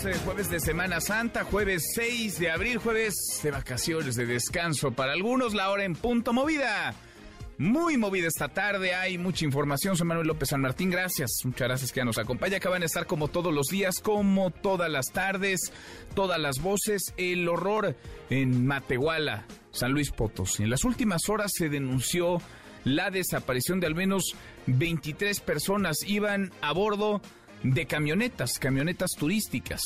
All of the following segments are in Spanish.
Jueves, eh, jueves de Semana Santa, jueves 6 de abril, jueves de vacaciones, de descanso. Para algunos, la hora en punto movida. Muy movida esta tarde, hay mucha información. Soy Manuel López San Martín, gracias. Muchas gracias que nos acompaña. Acaban de estar como todos los días, como todas las tardes, todas las voces. El horror en Matehuala, San Luis Potosí. En las últimas horas se denunció la desaparición de al menos 23 personas. Iban a bordo de camionetas, camionetas turísticas.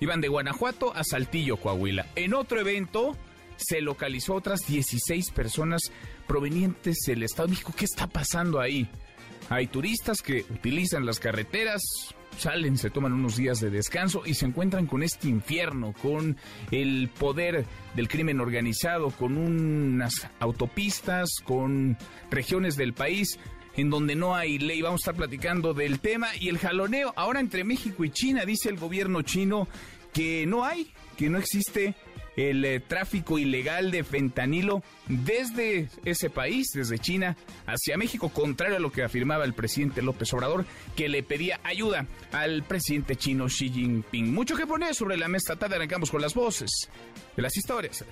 Iban de Guanajuato a Saltillo, Coahuila. En otro evento se localizó otras 16 personas provenientes del Estado de México. ¿Qué está pasando ahí? Hay turistas que utilizan las carreteras, salen, se toman unos días de descanso y se encuentran con este infierno, con el poder del crimen organizado, con unas autopistas, con regiones del país en donde no hay ley. Vamos a estar platicando del tema y el jaloneo ahora entre México y China. Dice el gobierno chino que no hay, que no existe el eh, tráfico ilegal de fentanilo desde ese país, desde China, hacia México, contrario a lo que afirmaba el presidente López Obrador, que le pedía ayuda al presidente chino Xi Jinping. Mucho que poner sobre la mesa tarde, arrancamos con las voces de las historias.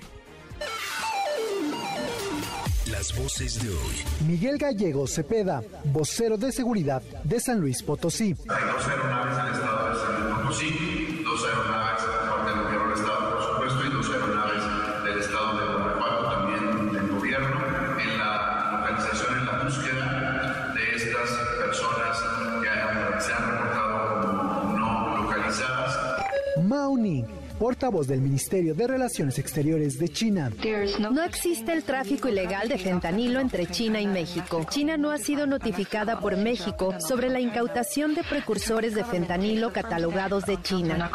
Las voces de hoy. Miguel Gallego Cepeda, vocero de seguridad de San Luis Potosí. Hay dos aeronaves el estado de San Luis Potosí, dos aeronaves por parte del gobierno del estado, por supuesto, y dos aeronaves del estado de Guanajuato, también del gobierno, en la localización, en la búsqueda de estas personas que se han reportado como no localizadas. Mauni, portavoz del Ministerio de Relaciones Exteriores de China. No existe el tráfico ilegal de fentanilo entre China y México. China no ha sido notificada por México sobre la incautación de precursores de fentanilo catalogados de China.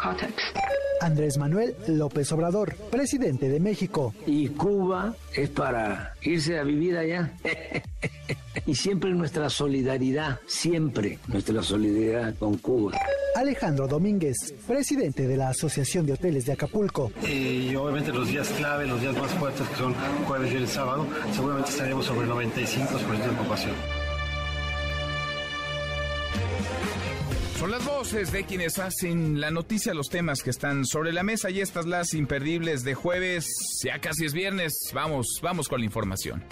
Andrés Manuel López Obrador, presidente de México. Y Cuba es para irse a vivir allá. y siempre nuestra solidaridad, siempre nuestra solidaridad con Cuba. Alejandro Domínguez, presidente de la Asociación de Hoteles de Acapulco. Y obviamente los días clave, los días más fuertes que son jueves, viernes, sábado, seguramente estaremos sobre el 95% de ocupación. Son las voces de quienes hacen la noticia, los temas que están sobre la mesa y estas las imperdibles de jueves. Ya casi es viernes. Vamos, vamos con la información.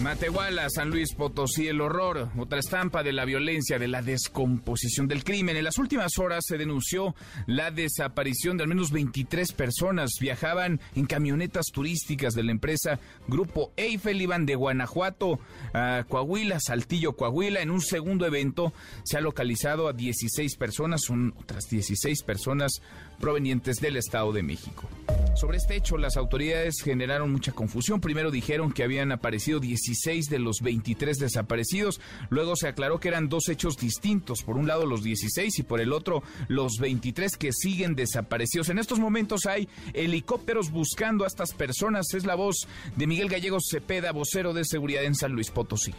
Matehuala, San Luis Potosí, el horror, otra estampa de la violencia, de la descomposición del crimen. En las últimas horas se denunció la desaparición de al menos 23 personas. Viajaban en camionetas turísticas de la empresa Grupo Eiffel, iban de Guanajuato a Coahuila, Saltillo, Coahuila. En un segundo evento se ha localizado a 16 personas, son otras 16 personas provenientes del Estado de México. Sobre este hecho, las autoridades generaron mucha confusión. Primero dijeron que habían aparecido 16 de los 23 desaparecidos. Luego se aclaró que eran dos hechos distintos. Por un lado los 16 y por el otro los 23 que siguen desaparecidos. En estos momentos hay helicópteros buscando a estas personas. Es la voz de Miguel Gallegos Cepeda, vocero de seguridad en San Luis Potosí.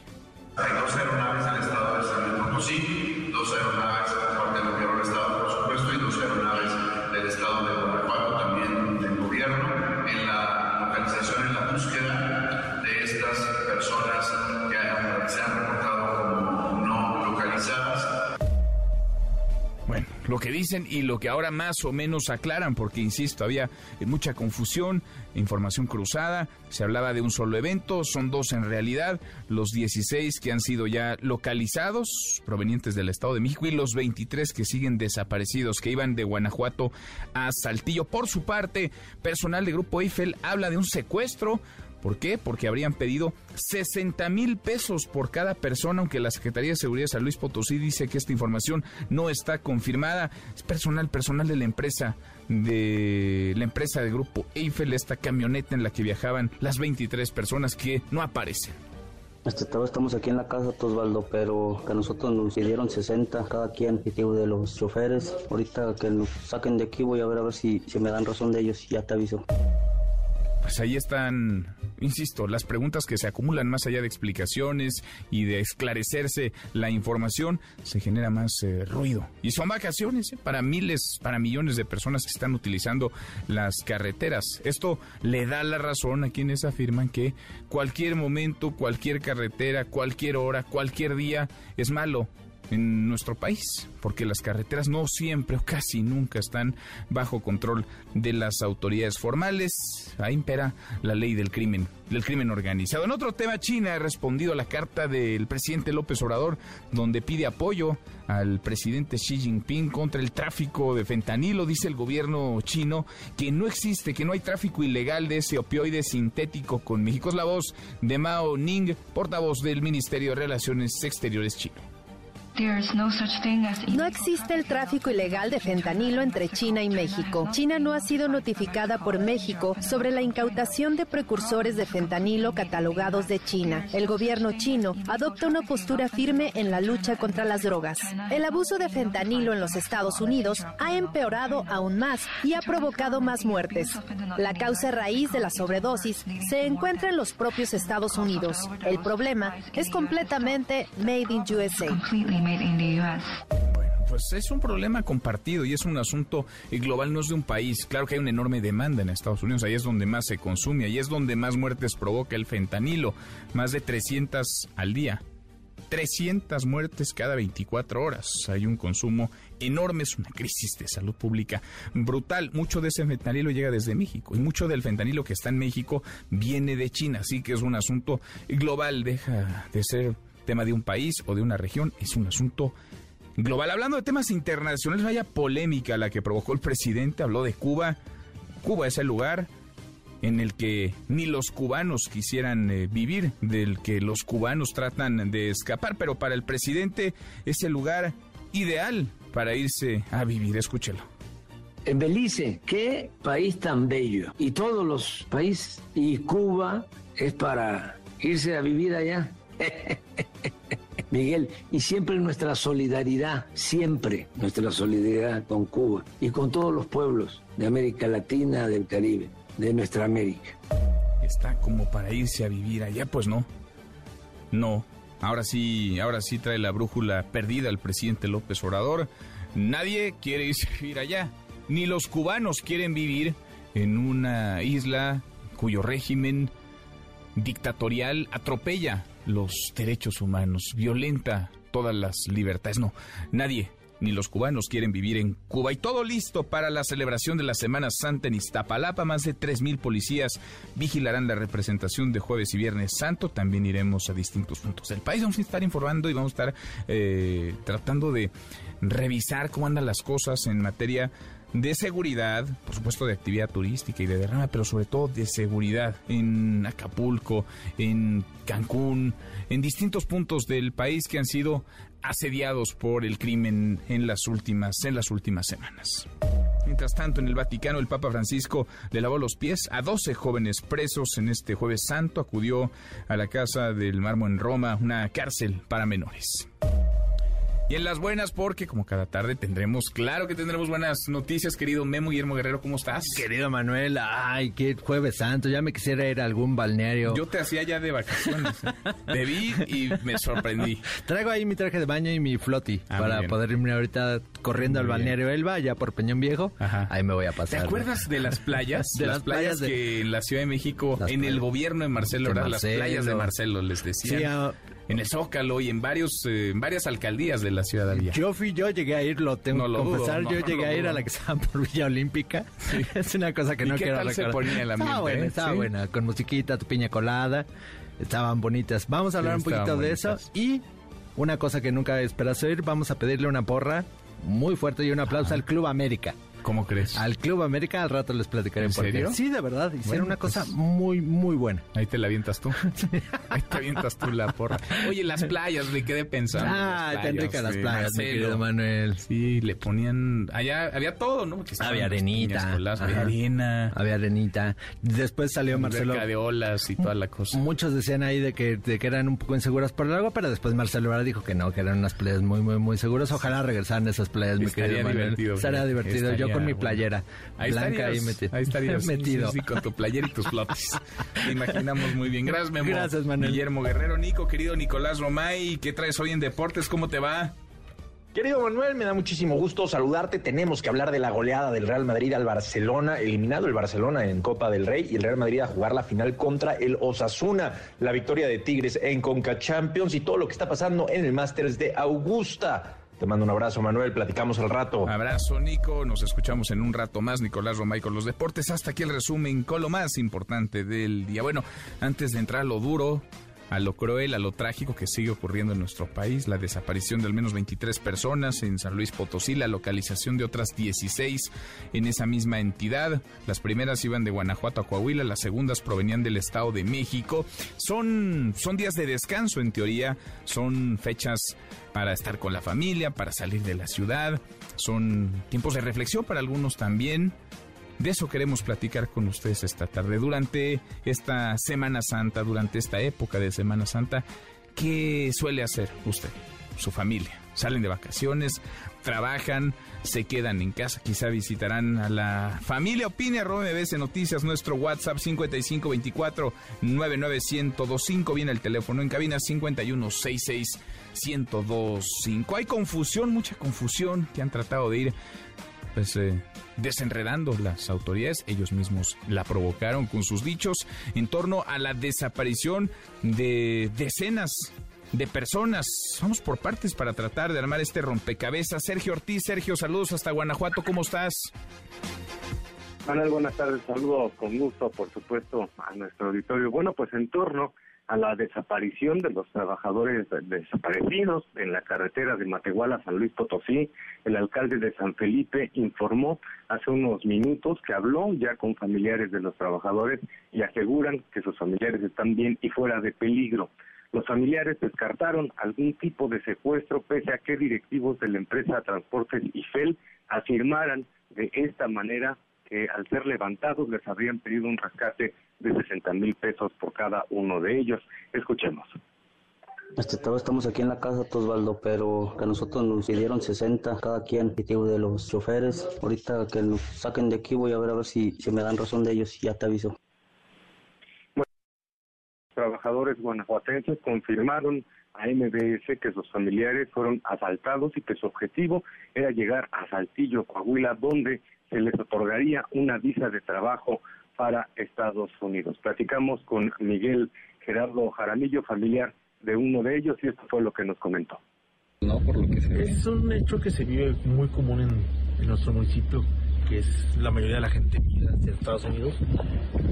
Hay dos aeronaves el estado de San Luis Potosí, dos aeronaves del estado, lo que dicen y lo que ahora más o menos aclaran, porque insisto, había mucha confusión, información cruzada, se hablaba de un solo evento, son dos en realidad, los 16 que han sido ya localizados, provenientes del Estado de México, y los 23 que siguen desaparecidos, que iban de Guanajuato a Saltillo. Por su parte, personal de Grupo Eiffel habla de un secuestro ¿Por qué? Porque habrían pedido 60 mil pesos por cada persona, aunque la Secretaría de Seguridad de San Luis Potosí dice que esta información no está confirmada. Es personal, personal de la empresa, de la empresa de Grupo Eiffel, esta camioneta en la que viajaban las 23 personas que no aparecen. Este, estamos aquí en la casa, Osvaldo, pero que a nosotros nos pidieron 60 cada quien, digo, de los choferes. Ahorita que nos saquen de aquí voy a ver a ver si, si me dan razón de ellos y ya te aviso. Pues ahí están, insisto, las preguntas que se acumulan más allá de explicaciones y de esclarecerse la información, se genera más eh, ruido. Y son vacaciones ¿eh? para miles, para millones de personas que están utilizando las carreteras. Esto le da la razón a quienes afirman que cualquier momento, cualquier carretera, cualquier hora, cualquier día es malo en nuestro país, porque las carreteras no siempre o casi nunca están bajo control de las autoridades formales. Ahí impera la ley del crimen, del crimen organizado. En otro tema, China ha respondido a la carta del presidente López Obrador, donde pide apoyo al presidente Xi Jinping contra el tráfico de fentanilo. Dice el gobierno chino que no existe, que no hay tráfico ilegal de ese opioide sintético con México. Es la voz de Mao Ning, portavoz del Ministerio de Relaciones Exteriores chino. No existe el tráfico ilegal de fentanilo entre China y México. China no ha sido notificada por México sobre la incautación de precursores de fentanilo catalogados de China. El gobierno chino adopta una postura firme en la lucha contra las drogas. El abuso de fentanilo en los Estados Unidos ha empeorado aún más y ha provocado más muertes. La causa raíz de la sobredosis se encuentra en los propios Estados Unidos. El problema es completamente made in USA. Bueno, pues es un problema compartido y es un asunto global, no es de un país. Claro que hay una enorme demanda en Estados Unidos, ahí es donde más se consume, ahí es donde más muertes provoca el fentanilo, más de 300 al día. 300 muertes cada 24 horas. Hay un consumo enorme, es una crisis de salud pública brutal. Mucho de ese fentanilo llega desde México y mucho del fentanilo que está en México viene de China, así que es un asunto global, deja de ser tema de un país o de una región, es un asunto global. Hablando de temas internacionales, vaya polémica la que provocó el presidente, habló de Cuba. Cuba es el lugar en el que ni los cubanos quisieran eh, vivir, del que los cubanos tratan de escapar, pero para el presidente es el lugar ideal para irse a vivir. Escúchelo. En Belice, qué país tan bello. Y todos los países. Y Cuba es para irse a vivir allá. Miguel, y siempre nuestra solidaridad, siempre nuestra solidaridad con Cuba y con todos los pueblos de América Latina, del Caribe, de nuestra América. Está como para irse a vivir allá, pues no. No. Ahora sí, ahora sí trae la brújula perdida el presidente López Obrador. Nadie quiere irse a vivir allá. Ni los cubanos quieren vivir en una isla cuyo régimen dictatorial atropella los derechos humanos, violenta todas las libertades. No, nadie, ni los cubanos quieren vivir en Cuba. Y todo listo para la celebración de la Semana Santa en Iztapalapa. Más de 3.000 policías vigilarán la representación de jueves y viernes santo. También iremos a distintos puntos del país. Vamos a estar informando y vamos a estar eh, tratando de revisar cómo andan las cosas en materia de seguridad, por supuesto de actividad turística y de derrama, pero sobre todo de seguridad en Acapulco, en Cancún, en distintos puntos del país que han sido asediados por el crimen en las últimas en las últimas semanas. Mientras tanto, en el Vaticano, el Papa Francisco le lavó los pies a 12 jóvenes presos en este jueves santo. Acudió a la Casa del Marmo en Roma, una cárcel para menores. Y en las buenas, porque como cada tarde tendremos, claro que tendremos buenas noticias, querido Memo Guillermo Guerrero, ¿cómo estás? Querido Manuel, ay, qué jueves santo, ya me quisiera ir a algún balneario. Yo te hacía ya de vacaciones. ¿eh? Te vi y me sorprendí. Traigo ahí mi traje de baño y mi floti ah, para poder irme ahorita corriendo al balneario Elba, ya por Peñón Viejo. Ajá. Ahí me voy a pasar. ¿Te acuerdas de las playas? de las, playas, que en la Ciudad de México, en el gobierno de Marcelo, de las playas de Marcelo les decían. Sí, en el Zócalo y en varios eh, en varias alcaldías de la ciudad de Yo fui, yo llegué a ir, lo tengo que confesar, yo llegué a ir a la que estaba por Villa Olímpica. es una cosa que no quiero tal recordar. se ponía el ambiente? Estaba buena, eh? estaba buena, con musiquita, tu piña colada, estaban bonitas. Vamos a hablar un poquito de eso y una cosa que nunca esperas oír, vamos a pedirle una porra muy fuerte y un aplauso al Club América. ¿Cómo crees? Al Club América al rato les platicaré ¿En por serio? Sí, de verdad. Hicieron una cosa pues, muy, muy buena. Ahí te la avientas tú. ahí te avientas tú la porra. Oye, las playas, me quedé pensando. Ah, tan ricas las playas, mi querido Manuel. Sí, le ponían... Allá había todo, ¿no? había arenita. había arena. Había arenita. Después salió Marcelo... de olas y toda la cosa. Muchos decían ahí de que, de que eran un poco inseguras por el agua, pero después Marcelo ahora dijo que no, que eran unas playas muy, muy, muy seguras. Ojalá regresaran esas playas, mi querido Manuel. Divertido, Estaría divertido. Yo con mi playera. Ahí blanca ahí, metido. ahí estarías metido. Sí, con tu playera y tus flotes. Te imaginamos muy bien. Gracias, Memo. Gracias, Manuel. Guillermo Guerrero, Nico, querido Nicolás Romay, ¿qué traes hoy en Deportes? ¿Cómo te va? Querido Manuel, me da muchísimo gusto saludarte. Tenemos que hablar de la goleada del Real Madrid al Barcelona, eliminado el Barcelona en Copa del Rey y el Real Madrid a jugar la final contra el Osasuna, la victoria de Tigres en Conca Champions y todo lo que está pasando en el Masters de Augusta. Te mando un abrazo, Manuel. Platicamos al rato. Abrazo, Nico. Nos escuchamos en un rato más. Nicolás Romay con los deportes. Hasta aquí el resumen con lo más importante del día. Bueno, antes de entrar a lo duro, a lo cruel, a lo trágico que sigue ocurriendo en nuestro país, la desaparición de al menos 23 personas en San Luis Potosí, la localización de otras 16 en esa misma entidad. Las primeras iban de Guanajuato a Coahuila, las segundas provenían del Estado de México. Son, son días de descanso en teoría, son fechas para estar con la familia, para salir de la ciudad, son tiempos de reflexión para algunos también. De eso queremos platicar con ustedes esta tarde. Durante esta Semana Santa, durante esta época de Semana Santa, ¿qué suele hacer usted, su familia? Salen de vacaciones, trabajan, se quedan en casa, quizá visitarán a la familia. Opine arroba MBS Noticias, nuestro WhatsApp 5524 99125. Viene el teléfono en cabina 5166 1025. Hay confusión, mucha confusión que han tratado de ir pues eh, desenredando las autoridades, ellos mismos la provocaron con sus dichos en torno a la desaparición de decenas de personas. Vamos por partes para tratar de armar este rompecabezas. Sergio Ortiz, Sergio, saludos hasta Guanajuato, ¿cómo estás? Manuel, buenas tardes, saludos con gusto, por supuesto, a nuestro auditorio. Bueno, pues en torno a la desaparición de los trabajadores desaparecidos en la carretera de Matehuala San Luis Potosí. El alcalde de San Felipe informó hace unos minutos que habló ya con familiares de los trabajadores y aseguran que sus familiares están bien y fuera de peligro. Los familiares descartaron algún tipo de secuestro pese a que directivos de la empresa Transportes IFEL afirmaran de esta manera que al ser levantados les habrían pedido un rescate de 60 mil pesos por cada uno de ellos. Escuchemos. Este, todos estamos aquí en la casa, Osvaldo, pero que a nosotros nos pidieron 60 cada quien, de los choferes. Ahorita que nos saquen de aquí voy a ver a ver si, si me dan razón de ellos y ya te aviso. Bueno, trabajadores guanajuatenses confirmaron a MBS que sus familiares fueron asaltados y que su objetivo era llegar a Saltillo, Coahuila, donde se les otorgaría una visa de trabajo para Estados Unidos. Platicamos con Miguel Gerardo Jaramillo, familiar de uno de ellos, y esto fue lo que nos comentó. No, por lo que se Es un hecho que se vive muy común en, nuestro municipio, que es la mayoría de la gente de Estados Unidos,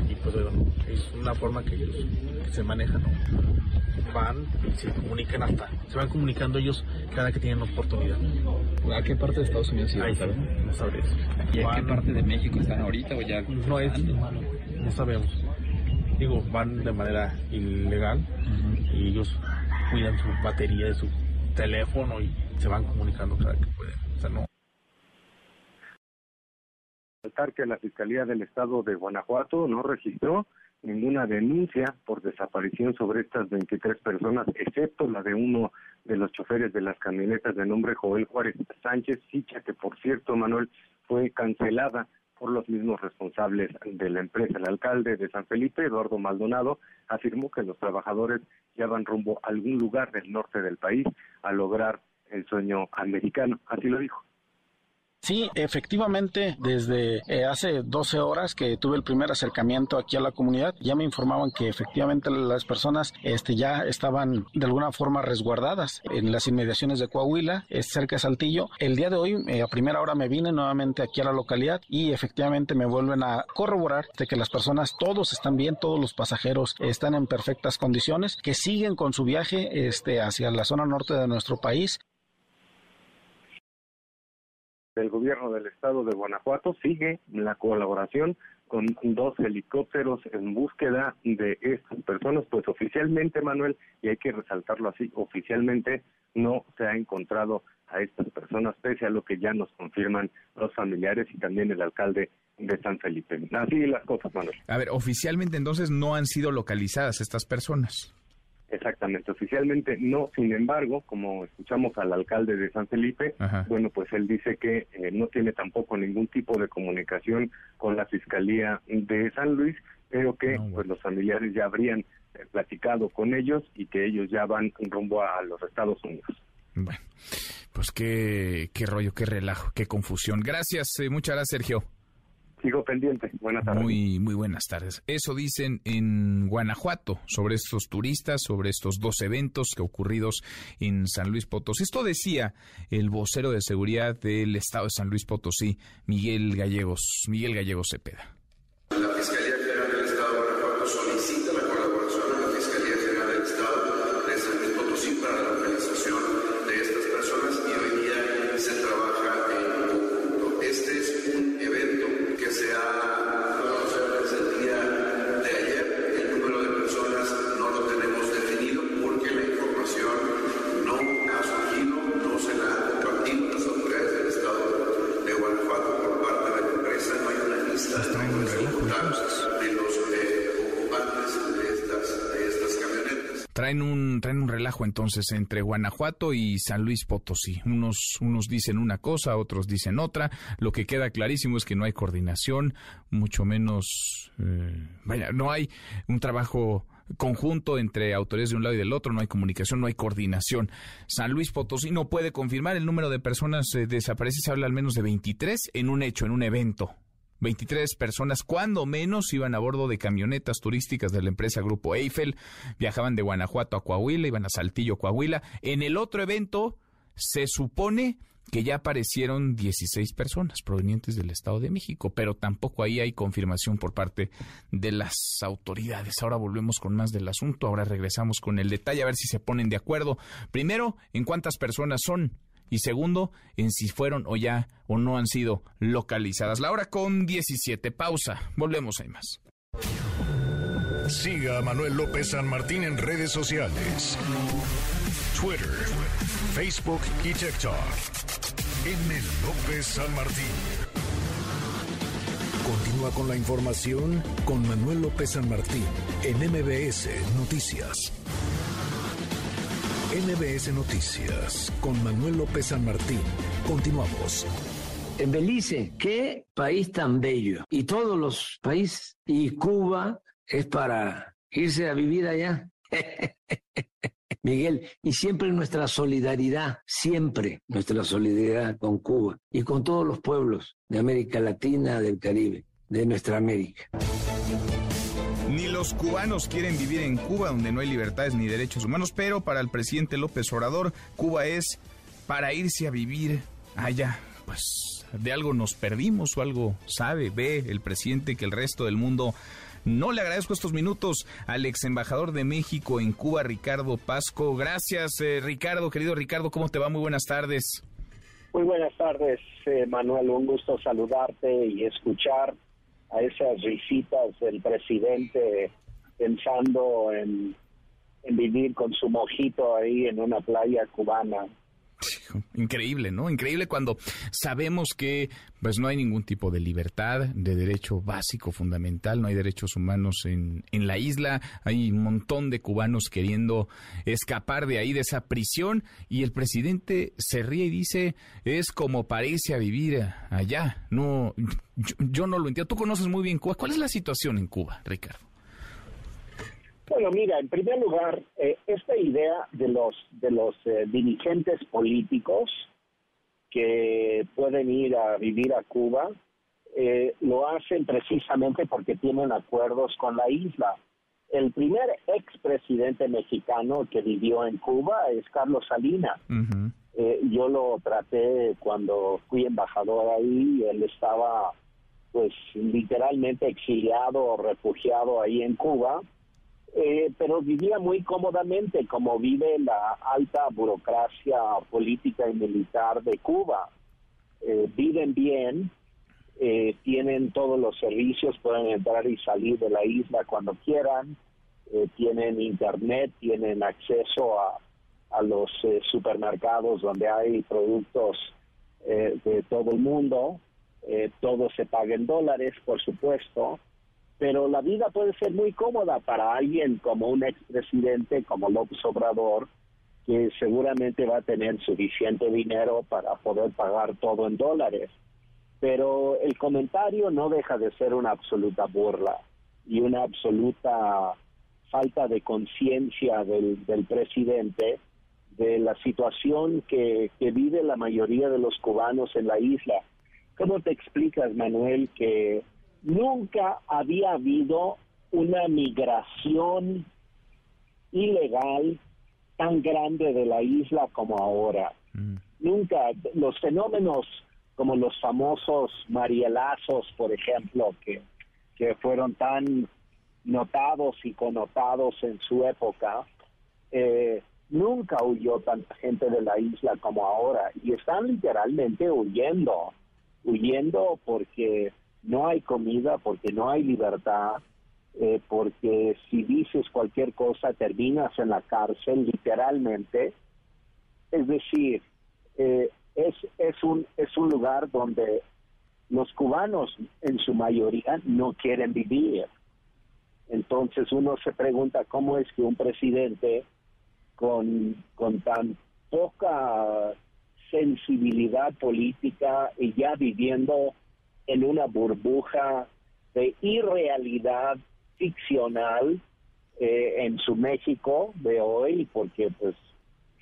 y pues bueno, es una forma que ellos se manejan, van y se comunican hasta, se van comunicando ellos cada que tienen oportunidad. ¿A qué parte de Estados Unidos iban? no sabría ¿Y a qué parte de México están ahorita o ya? No es, no sabemos. Digo, van de manera ilegal y ellos cuidan su batería de su teléfono y se van comunicando cada que pueden. O sea, no. Que la Fiscalía del Estado de Guanajuato no registró ninguna denuncia por desaparición sobre estas 23 personas, excepto la de uno de los choferes de las camionetas de nombre Joel Juárez Sánchez, ficha que por cierto, Manuel, fue cancelada por los mismos responsables de la empresa. El alcalde de San Felipe, Eduardo Maldonado, afirmó que los trabajadores ya van rumbo a algún lugar del norte del país a lograr el sueño americano. Así lo dijo. Sí, efectivamente, desde eh, hace 12 horas que tuve el primer acercamiento aquí a la comunidad, ya me informaban que efectivamente las personas este, ya estaban de alguna forma resguardadas en las inmediaciones de Coahuila, cerca de Saltillo. El día de hoy, eh, a primera hora, me vine nuevamente aquí a la localidad y efectivamente me vuelven a corroborar de que las personas, todos están bien, todos los pasajeros están en perfectas condiciones, que siguen con su viaje este, hacia la zona norte de nuestro país el gobierno del estado de Guanajuato sigue la colaboración con dos helicópteros en búsqueda de estas personas, pues oficialmente, Manuel, y hay que resaltarlo así, oficialmente no se ha encontrado a estas personas, pese a lo que ya nos confirman los familiares y también el alcalde de San Felipe. Así las cosas, Manuel. A ver, oficialmente entonces no han sido localizadas estas personas. Exactamente, oficialmente no, sin embargo, como escuchamos al alcalde de San Felipe, bueno, pues él dice que eh, no tiene tampoco ningún tipo de comunicación con la Fiscalía de San Luis, pero que pues los familiares ya habrían eh, platicado con ellos y que ellos ya van rumbo a los Estados Unidos. Bueno, pues qué, qué rollo, qué relajo, qué confusión. Gracias, eh, muchas gracias, Sergio. Sigo pendiente. Buenas tardes. Muy, muy buenas tardes. Eso dicen en Guanajuato sobre estos turistas, sobre estos dos eventos que ocurridos en San Luis Potosí. Esto decía el vocero de seguridad del Estado de San Luis Potosí, Miguel Gallegos, Miguel Gallegos Cepeda. Entonces entre Guanajuato y San Luis Potosí. Unos, unos dicen una cosa, otros dicen otra. Lo que queda clarísimo es que no hay coordinación, mucho menos, eh, no hay un trabajo conjunto entre autoridades de un lado y del otro, no hay comunicación, no hay coordinación. San Luis Potosí no puede confirmar el número de personas eh, desaparecidas, se habla al menos de 23 en un hecho, en un evento. 23 personas, cuando menos, iban a bordo de camionetas turísticas de la empresa Grupo Eiffel, viajaban de Guanajuato a Coahuila, iban a Saltillo, Coahuila. En el otro evento, se supone que ya aparecieron 16 personas provenientes del Estado de México, pero tampoco ahí hay confirmación por parte de las autoridades. Ahora volvemos con más del asunto, ahora regresamos con el detalle a ver si se ponen de acuerdo. Primero, en cuántas personas son y segundo, en si fueron o ya o no han sido localizadas. La hora con 17, pausa. Volvemos, hay más. Siga a Manuel López San Martín en redes sociales. Twitter, Facebook y TikTok. M. López San Martín. Continúa con la información con Manuel López San Martín en MBS Noticias. MBS Noticias con Manuel López San Martín. Continuamos. En Belice, qué país tan bello. Y todos los países. Y Cuba es para irse a vivir allá. Miguel, y siempre nuestra solidaridad, siempre nuestra solidaridad con Cuba y con todos los pueblos de América Latina, del Caribe, de nuestra América. Los cubanos quieren vivir en Cuba, donde no hay libertades ni derechos humanos, pero para el presidente López Obrador, Cuba es para irse a vivir allá. Pues de algo nos perdimos o algo sabe, ve el presidente que el resto del mundo no le agradezco estos minutos al ex embajador de México en Cuba, Ricardo Pasco. Gracias, eh, Ricardo, querido Ricardo, ¿cómo te va? Muy buenas tardes. Muy buenas tardes, eh, Manuel. Un gusto saludarte y escuchar a esas risitas del presidente pensando en, en vivir con su mojito ahí en una playa cubana. Increíble, ¿no? Increíble cuando sabemos que pues no hay ningún tipo de libertad, de derecho básico, fundamental, no hay derechos humanos en, en la isla, hay un montón de cubanos queriendo escapar de ahí, de esa prisión, y el presidente se ríe y dice, es como parece a vivir allá. No, yo, yo no lo entiendo. Tú conoces muy bien Cuba. ¿Cuál es la situación en Cuba, Ricardo? Bueno, mira, en primer lugar, eh, esta idea de los de los eh, dirigentes políticos que pueden ir a vivir a Cuba eh, lo hacen precisamente porque tienen acuerdos con la isla. El primer expresidente mexicano que vivió en Cuba es Carlos Salinas. Eh, yo lo traté cuando fui embajador ahí, él estaba pues literalmente exiliado o refugiado ahí en Cuba eh, pero vivía muy cómodamente como vive la alta burocracia política y militar de Cuba. Eh, viven bien, eh, tienen todos los servicios, pueden entrar y salir de la isla cuando quieran, tienen internet, tienen acceso a, a los supermercados donde hay productos de todo el mundo, todo se paga en dólares, por supuesto, pero la vida puede ser muy cómoda para alguien como un expresidente como López Obrador, que seguramente va a tener suficiente dinero para poder pagar todo en dólares. Pero el comentario no deja de ser una absoluta burla y una absoluta falta de conciencia del, presidente de la situación que, que vive la mayoría de los cubanos en la isla. ¿Cómo te explicas, Manuel, que nunca había habido una migración ilegal tan grande de la isla como ahora? Nunca los fenómenos como los famosos marielazos, por ejemplo, que, que fueron tan notados y connotados en su época, eh, nunca huyó tanta gente de la isla como ahora y están literalmente huyendo, huyendo porque no hay comida, porque no hay libertad, eh, porque si dices cualquier cosa terminas en la cárcel literalmente. Es decir, eh, es, es, un, es un lugar donde los cubanos en su mayoría no quieren vivir. Entonces uno se pregunta cómo es que un presidente con, con tan poca sensibilidad política y ya viviendo en una burbuja de irrealidad ficcional eh, en su México de hoy, porque pues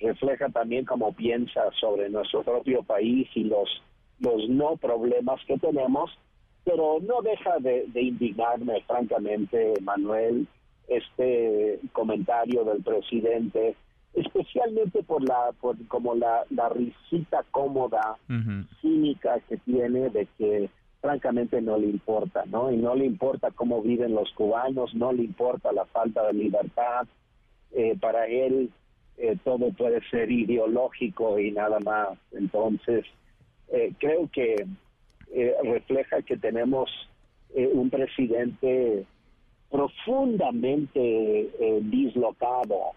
refleja también cómo piensa sobre nuestro propio país y los, los no problemas que tenemos, pero no deja de, indignarme, francamente, Manuel, este comentario del presidente, especialmente por la, por como la, la risita cómoda, cínica que tiene de que francamente no le importa, ¿no? Y no le importa cómo viven los cubanos, no le importa la falta de libertad. Eh, para él eh, todo puede ser ideológico y nada más. Entonces, eh, creo que refleja que tenemos un presidente profundamente dislocado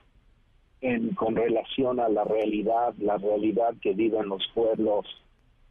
en, con relación a la realidad, la realidad que viven los pueblos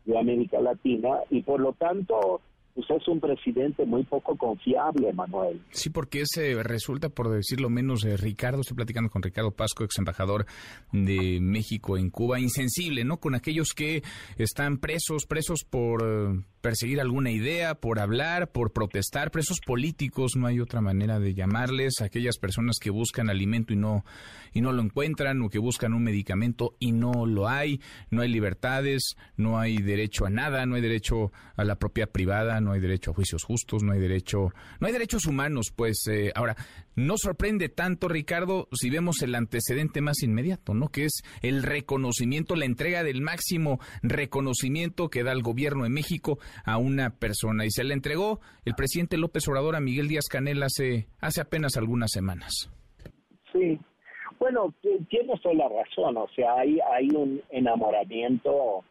de América Latina y por lo tanto pues es un presidente muy poco confiable, Manuel. Sí, porque ese resulta, por decirlo menos, eh, Ricardo, estoy platicando con Ricardo Pasco, ex embajador de México en Cuba, insensible, ¿no? Con aquellos que están presos, presos por eh, perseguir alguna idea, por hablar, por protestar, presos políticos, no hay otra manera de llamarles, aquellas personas que buscan alimento y no y no lo encuentran o que buscan un medicamento y no lo hay, no hay libertades, no hay derecho a nada, no hay derecho a la propiedad privada, no hay derecho a juicios justos, no hay derecho, no hay derechos humanos, pues eh, ahora no sorprende tanto Ricardo si vemos el antecedente más inmediato, ¿no? Que es el reconocimiento, la entrega del máximo reconocimiento que da el gobierno de México a una persona y se le entregó el presidente López Obrador a Miguel Díaz Canel hace, hace apenas algunas semanas. Sí, bueno, tienes toda la razón, o sea, hay, hay un enamoramiento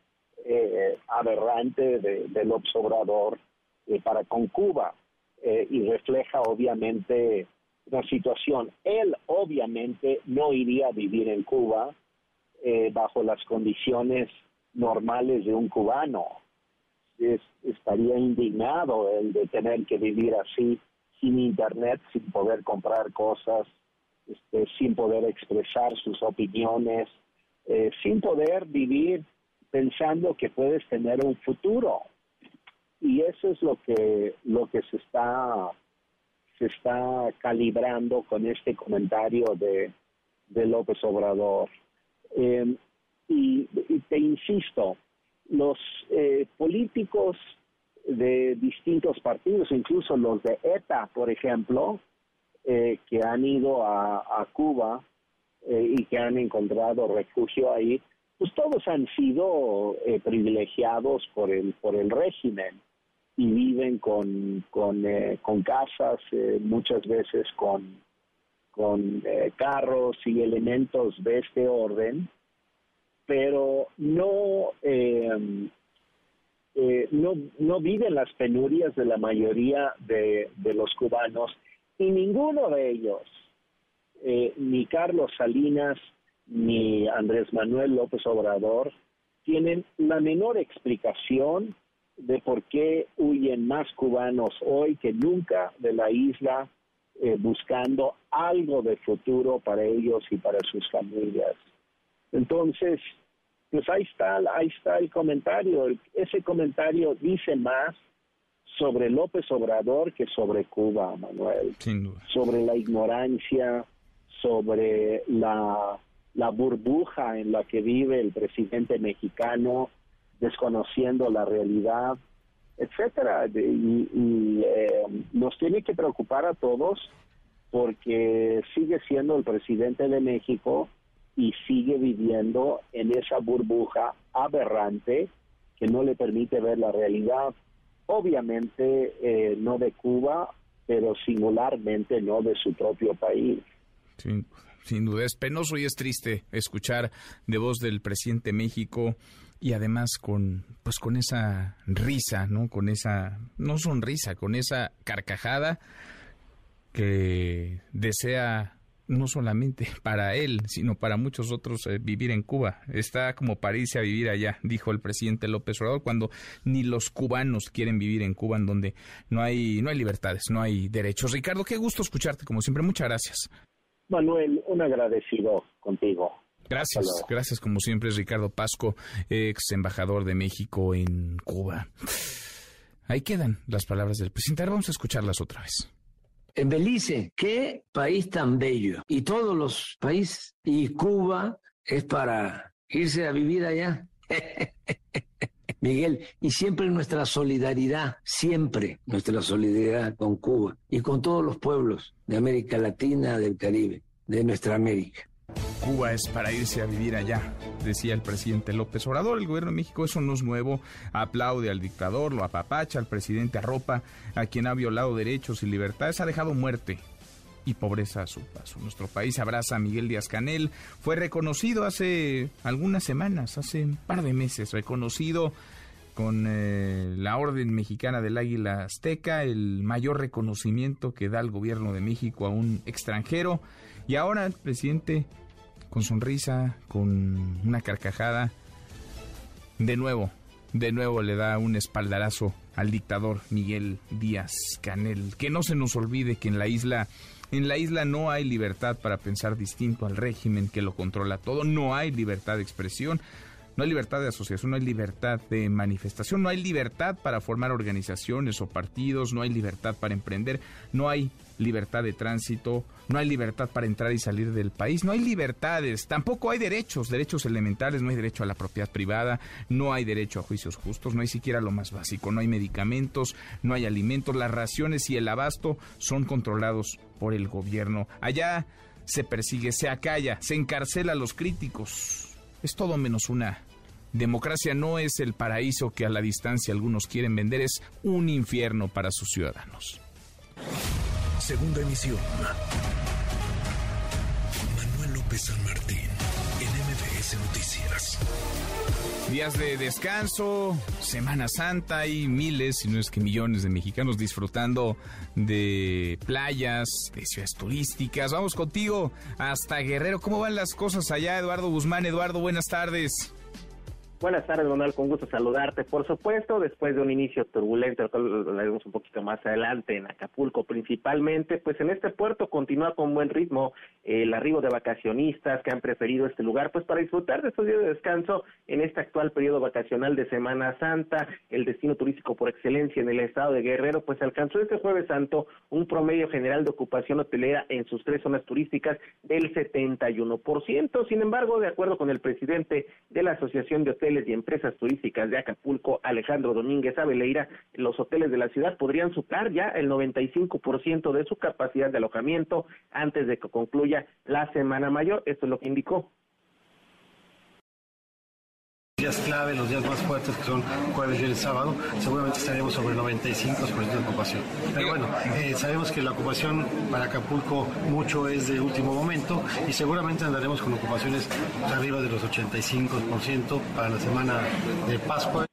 eh, aberrante de, del Obrador eh, para con Cuba eh, y refleja obviamente una situación. Él obviamente no iría a vivir en Cuba bajo las condiciones normales de un cubano estaría indignado el de tener que vivir así, sin internet, sin poder comprar cosas, este, sin poder expresar sus opiniones, eh, sin poder vivir pensando que puedes tener un futuro. Y eso es lo que, lo que se está se está calibrando con este comentario de, de López Obrador. Eh, y, te insisto, los eh, políticos de distintos partidos, incluso los de ETA, por ejemplo, eh, que han ido a, Cuba eh, y que han encontrado refugio ahí, pues todos han sido privilegiados por el por el régimen y viven con con, con casas, muchas veces con con carros y elementos de este orden pero no, eh, eh, no, no viven las penurias de la mayoría de, los cubanos y ninguno de ellos, eh, ni Carlos Salinas ni Andrés Manuel López Obrador, tienen la menor explicación de por qué huyen más cubanos hoy que nunca de la isla eh, buscando algo de futuro para ellos y para sus familias. Entonces, pues ahí está, ahí está el comentario. Ese comentario dice más sobre López Obrador que sobre Cuba, Manuel. Sobre la ignorancia, sobre la, la burbuja en la que vive el presidente mexicano, desconociendo la realidad, etcétera. Y, eh, nos tiene que preocupar a todos porque sigue siendo el presidente de México y sigue viviendo en esa burbuja aberrante que no le permite ver la realidad. Obviamente eh, no de Cuba, pero singularmente no de su propio país. Sin, sin duda, es penoso y es triste escuchar de voz del presidente de México y además con pues con esa risa, ¿no? Con esa no sonrisa, con esa carcajada que desea no solamente para él, sino para muchos otros eh, vivir en Cuba. Está como para irse a vivir allá, dijo el presidente López Obrador, cuando ni los cubanos quieren vivir en Cuba, en donde no hay, no hay libertades, no hay derechos. Ricardo, qué gusto escucharte, como siempre. Muchas gracias. Manuel, un agradecido contigo. Gracias, gracias como siempre, Ricardo Pasco, ex embajador de México en Cuba. Ahí quedan las palabras del presidente. Ahora vamos a escucharlas otra vez. En Belice, qué país tan bello. Y todos los países. Y Cuba es para irse a vivir allá. Miguel, y siempre nuestra solidaridad, siempre nuestra solidaridad con Cuba y con todos los pueblos de América Latina, del Caribe, de nuestra América. Cuba es para irse a vivir allá, decía el presidente López Obrador. El gobierno de México, eso no es nuevo, aplaude al dictador, lo apapacha, al presidente arropa, a quien ha violado derechos y libertades, ha dejado muerte y pobreza a su paso. Nuestro país abraza a Miguel Díaz Canel, fue reconocido hace algunas semanas, hace un par de meses, reconocido con eh, la Orden Mexicana del Águila Azteca, el mayor reconocimiento que da el gobierno de México a un extranjero. Y ahora el presidente con sonrisa, con una carcajada, de nuevo, de nuevo le da un espaldarazo al dictador Miguel Díaz Canel. Que no se nos olvide que en la isla, en la isla no hay libertad para pensar distinto al régimen que lo controla todo, no hay libertad de expresión. No hay libertad de asociación, no hay libertad de manifestación, no hay libertad para formar organizaciones o partidos, no hay libertad para emprender, no hay libertad de tránsito, no hay libertad para entrar y salir del país, no hay libertades, tampoco hay derechos, derechos elementales, no hay derecho a la propiedad privada, no hay derecho a juicios justos, no hay siquiera lo más básico, no hay medicamentos, no hay alimentos, las raciones y el abasto son controlados por el gobierno. Allá se persigue, se acalla, se encarcela a los críticos. Es todo menos una democracia no es el paraíso que a la distancia algunos quieren vender, es un infierno para sus ciudadanos. Segunda emisión. Manuel López San Martín, en MBS Noticias. Días de descanso, Semana Santa y miles, si no es que millones de mexicanos disfrutando de playas, de ciudades turísticas. Vamos contigo hasta Guerrero. ¿Cómo van las cosas allá, Eduardo Guzmán? Eduardo, buenas tardes. Buenas tardes, Manuel, con gusto saludarte. Por supuesto, después de un inicio turbulento, lo cual un poquito más adelante en Acapulco principalmente, pues en este puerto continúa con buen ritmo el arribo de vacacionistas que han preferido este lugar, pues para disfrutar de estos días de descanso en este actual periodo vacacional de Semana Santa, el destino turístico por excelencia en el estado de Guerrero, pues alcanzó este jueves santo un promedio general de ocupación hotelera en sus tres zonas turísticas del 71%. Sin embargo, de acuerdo con el presidente de la Asociación de Hoteles, y empresas turísticas de Acapulco, Alejandro Domínguez Aveleira, los hoteles de la ciudad podrían superar ya el 95% de su capacidad de alojamiento antes de que concluya la Semana Mayor. Esto es lo que indicó días clave, los días más fuertes que son jueves, y sábado, seguramente estaríamos sobre el 95% de ocupación. Pero bueno, eh, sabemos que la ocupación para Acapulco mucho es de último momento y seguramente andaremos con ocupaciones arriba de los 85% para la semana de Pascua.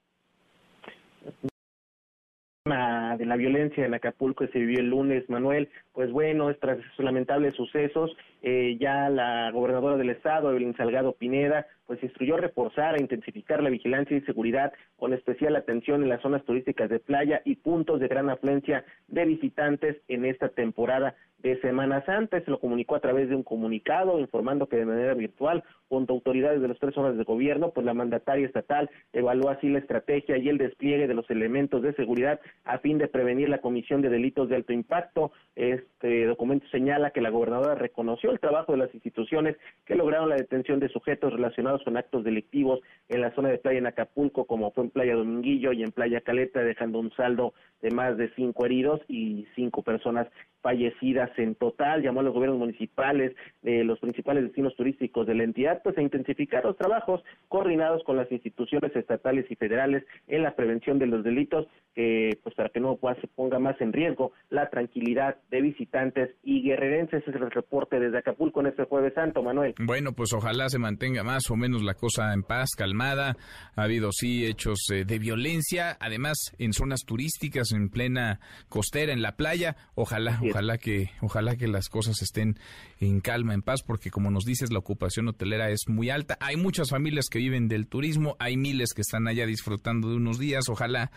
de la violencia en Acapulco que se vivió el lunes, Manuel, pues bueno, tras esos lamentables sucesos, eh, ya la gobernadora del estado, Evelyn Salgado Pineda, pues instruyó reforzar e intensificar la vigilancia y seguridad con especial atención en las zonas turísticas de playa y puntos de gran afluencia de visitantes en esta temporada de Semana Santa. Se lo comunicó a través de un comunicado informando que de manera virtual, junto a autoridades de las tres zonas de gobierno, pues la mandataria estatal evaluó así la estrategia y el despliegue de los elementos de seguridad a fin de prevenir la comisión de delitos de alto impacto. Este documento señala que la gobernadora reconoció el trabajo de las instituciones que lograron la detención de sujetos relacionados con actos delictivos en la zona de playa en Acapulco, como fue en Playa Dominguillo y en Playa Caleta, dejando un saldo de más de cinco heridos y cinco personas fallecidas en total. Llamó a los gobiernos municipales de los principales destinos turísticos de la entidad pues a intensificar los trabajos coordinados con las instituciones estatales y federales en la prevención de los delitos, pues para que no se ponga más en riesgo la tranquilidad de visitantes y guerrerenses. Ese es el reporte desde Acapulco en este jueves santo, Manuel. Bueno, pues ojalá se mantenga más o menos la cosa en paz, calmada. Ha habido sí hechos eh, de violencia, además en zonas turísticas, en plena costera, en la playa. Ojalá, ojalá que, ojalá que las cosas estén en calma, en paz, porque como nos dices, la ocupación hotelera es muy alta. Hay muchas familias que viven del turismo, hay miles que están allá disfrutando de unos días. Ojalá,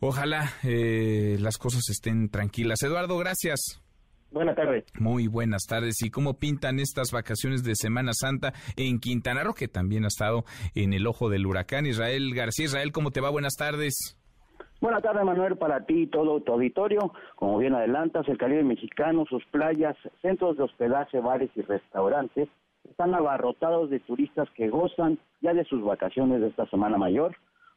ojalá eh, las cosas estén tranquilas. Eduardo, gracias. Buenas tardes. Muy buenas tardes. ¿Y cómo pintan estas vacaciones de Semana Santa en Quintana Roo, que también ha estado en el ojo del huracán? Israel García. Israel, ¿cómo te va? Buenas tardes. Buenas tardes, Manuel, para ti y todo tu auditorio. Como bien adelantas, el Caribe mexicano, sus playas, centros de hospedaje, bares y restaurantes están abarrotados de turistas que gozan ya de sus vacaciones de esta Semana Mayor.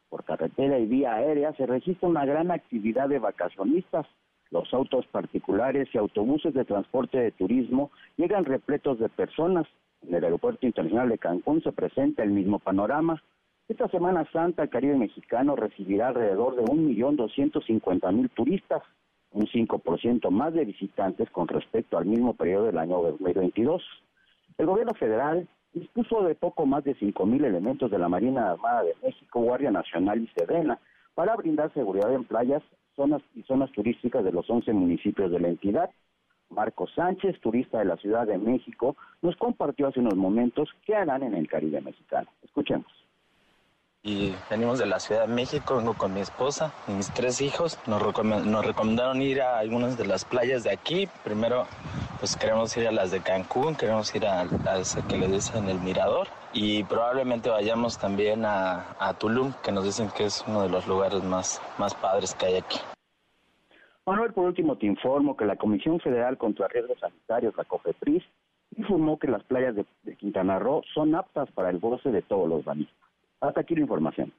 Por carretera y vía aérea se registra una gran actividad de vacacionistas. Los autos particulares y autobuses de transporte de turismo llegan repletos de personas. En el Aeropuerto Internacional de Cancún se presenta el mismo panorama. Esta Semana Santa el Caribe mexicano recibirá alrededor de 1.250.000 turistas, un 5% más de visitantes con respecto al mismo periodo del año 2022. El gobierno federal dispuso de poco más de 5.000 elementos de la Marina Armada de México, Guardia Nacional y Sedena para brindar seguridad en playas zonas y zonas turísticas de los 11 municipios de la entidad. Marco Sánchez, turista de la Ciudad de México, nos compartió hace unos momentos qué harán en el Caribe mexicano. Escuchemos y venimos de la Ciudad de México, vengo con mi esposa y mis tres hijos. Nos, nos recomendaron ir a algunas de las playas de aquí. Primero, pues queremos ir a las de Cancún, queremos ir a las que le dicen el Mirador y probablemente vayamos también a, a, Tulum, que nos dicen que es uno de los lugares más, más padres que hay aquí. Manuel, por último te informo que la Comisión Federal contra Riesgos Sanitarios, la COFEPRIS, informó que las playas de, Quintana Roo son aptas para el goce de todos los bañistas. Hasta aquí la información.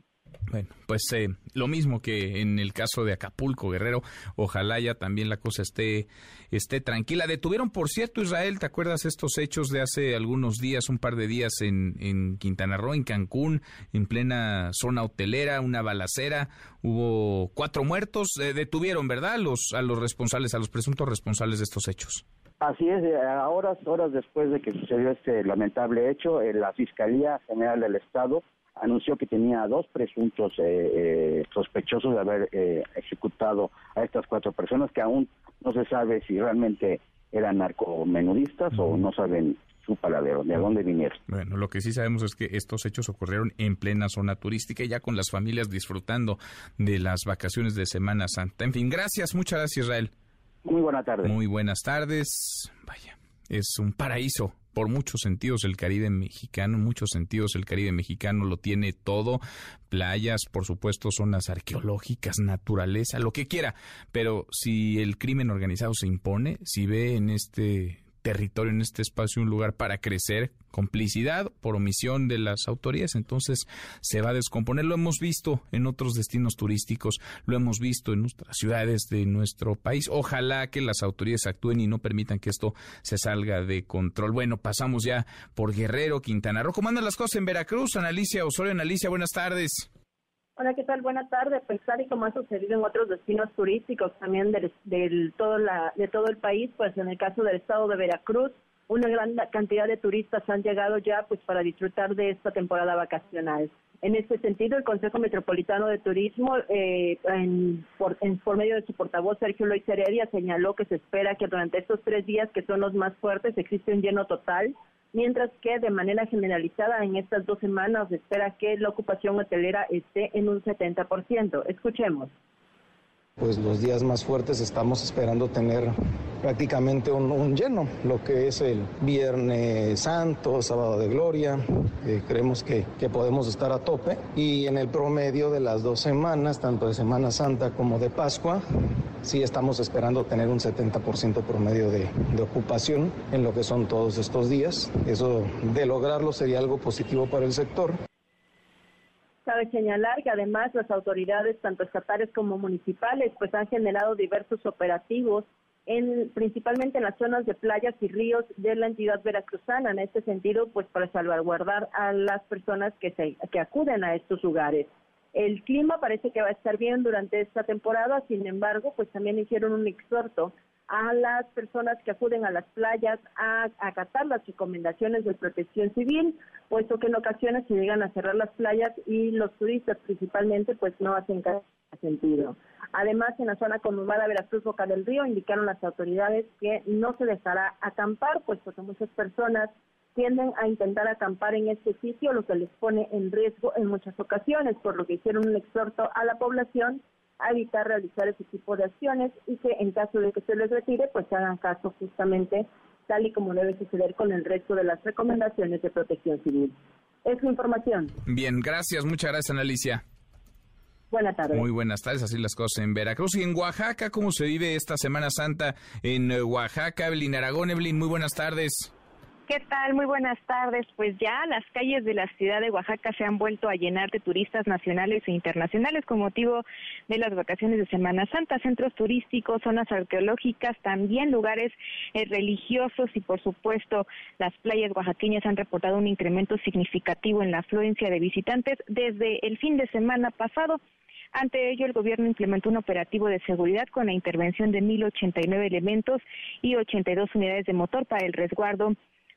Bueno, pues eh, lo mismo que en el caso de Acapulco, Guerrero, ojalá ya también la cosa esté, esté tranquila. Detuvieron, por cierto, Israel, ¿te acuerdas estos hechos de hace algunos días, un par de días en, en Quintana Roo, en Cancún, en plena zona hotelera, una balacera, hubo cuatro muertos, eh, detuvieron, ¿verdad? Los, a los responsables, a los presuntos responsables de estos hechos. Así es, eh, a horas, horas después de que sucedió este lamentable hecho, la Fiscalía General del Estado anunció que tenía dos presuntos eh, eh, sospechosos de haber eh, ejecutado a estas cuatro personas que aún no se sabe si realmente eran narcomenudistas o no saben su paradero, de dónde vinieron. Bueno, lo que sí sabemos es que estos hechos ocurrieron en plena zona turística y ya con las familias disfrutando de las vacaciones de Semana Santa. En fin, gracias, muchas gracias Israel. Muy buenas tardes. Muy buenas tardes. Vaya, es un paraíso por muchos sentidos el Caribe mexicano, muchos sentidos el Caribe mexicano lo tiene todo, playas, por supuesto, zonas arqueológicas, naturaleza, lo que quiera, pero si el crimen organizado se impone, si ve en este territorio, en este espacio, un lugar para crecer, complicidad por omisión de las autoridades, entonces se va a descomponer. Lo hemos visto en otros destinos turísticos, lo hemos visto en nuestras ciudades de nuestro país. Ojalá que las autoridades actúen y no permitan que esto se salga de control. Bueno, pasamos ya por Guerrero, Quintana Roo. ¿Cómo las cosas en Veracruz? Analicia Osorio, Analicia, buenas tardes. Hola, ¿qué tal? Buenas tardes. Pues tal y como ha sucedido en otros destinos turísticos también del, todo la, de todo el país, pues en el caso del estado de Veracruz, una gran cantidad de turistas han llegado ya pues para disfrutar de esta temporada vacacional. En este sentido, el Consejo Metropolitano de Turismo, eh, por, medio de su portavoz Sergio Lois Heredia, señaló que se espera que durante estos tres días, que son los más fuertes, existe un lleno total, mientras que de manera generalizada en estas dos semanas se espera que la ocupación hotelera esté en un 70%. Escuchemos pues los días más fuertes estamos esperando tener prácticamente un, lleno, lo que es el Viernes Santo, Sábado de Gloria, creemos que, podemos estar a tope y en el promedio de las dos semanas, tanto de Semana Santa como de Pascua, sí estamos esperando tener un 70% promedio de, de ocupación en lo que son todos estos días. Eso de lograrlo sería algo positivo para el sector. Cabe señalar que además las autoridades, tanto estatales como municipales, pues han generado diversos operativos, en, principalmente en las zonas de playas y ríos de la entidad veracruzana. En este sentido, pues para salvaguardar a las personas que, se, que acuden a estos lugares. El clima parece que va a estar bien durante esta temporada, sin embargo, pues también hicieron un exhorto a las personas que acuden a las playas a acatar las recomendaciones de protección civil, puesto que en ocasiones se llegan a cerrar las playas y los turistas principalmente pues no hacen caso sentido. Además, en la zona conurbada Veracruz Boca del Río indicaron las autoridades que no se dejará acampar, puesto que muchas personas tienden a intentar acampar en este sitio, lo que les pone en riesgo en muchas ocasiones, por lo que hicieron un exhorto a la población a evitar realizar ese tipo de acciones y que en caso de que se les retire, pues hagan caso justamente tal y como debe suceder con el resto de las recomendaciones de protección civil. Es su información. Bien, gracias, muchas gracias, Alicia. Buenas tardes. Muy buenas tardes, así las cosas en Veracruz y en Oaxaca. ¿Cómo se vive esta Semana Santa en Oaxaca? Evelyn Aragón, Evelyn, muy buenas tardes. ¿Qué tal? Muy buenas tardes. Pues ya las calles de la ciudad de Oaxaca se han vuelto a llenar de turistas nacionales e internacionales con motivo de las vacaciones de Semana Santa, centros turísticos, zonas arqueológicas, también lugares eh, religiosos y por supuesto las playas oaxaqueñas han reportado un incremento significativo en la afluencia de visitantes desde el fin de semana pasado. Ante ello, el gobierno implementó un operativo de seguridad con la intervención de 1.089 elementos y 82 unidades de motor para el resguardo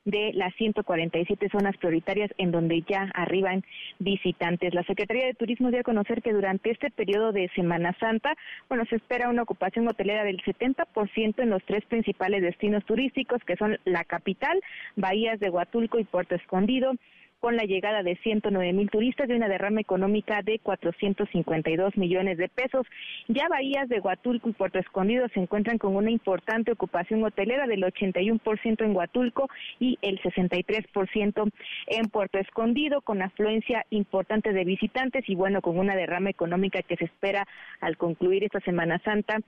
de las 147 zonas prioritarias en donde ya arriban visitantes. La Secretaría de Turismo dio a conocer que durante este periodo de Semana Santa, bueno, se espera una ocupación hotelera del 70% en los tres principales destinos turísticos que son la capital, Bahías de Huatulco y Puerto Escondido con la llegada de 109 mil turistas y una derrama económica de 452 millones de pesos. Ya bahías de Huatulco y Puerto Escondido se encuentran con una importante ocupación hotelera del 81% en Huatulco y el 63% en Puerto Escondido, con afluencia importante de visitantes y bueno, con una derrama económica que se espera al concluir esta Semana Santa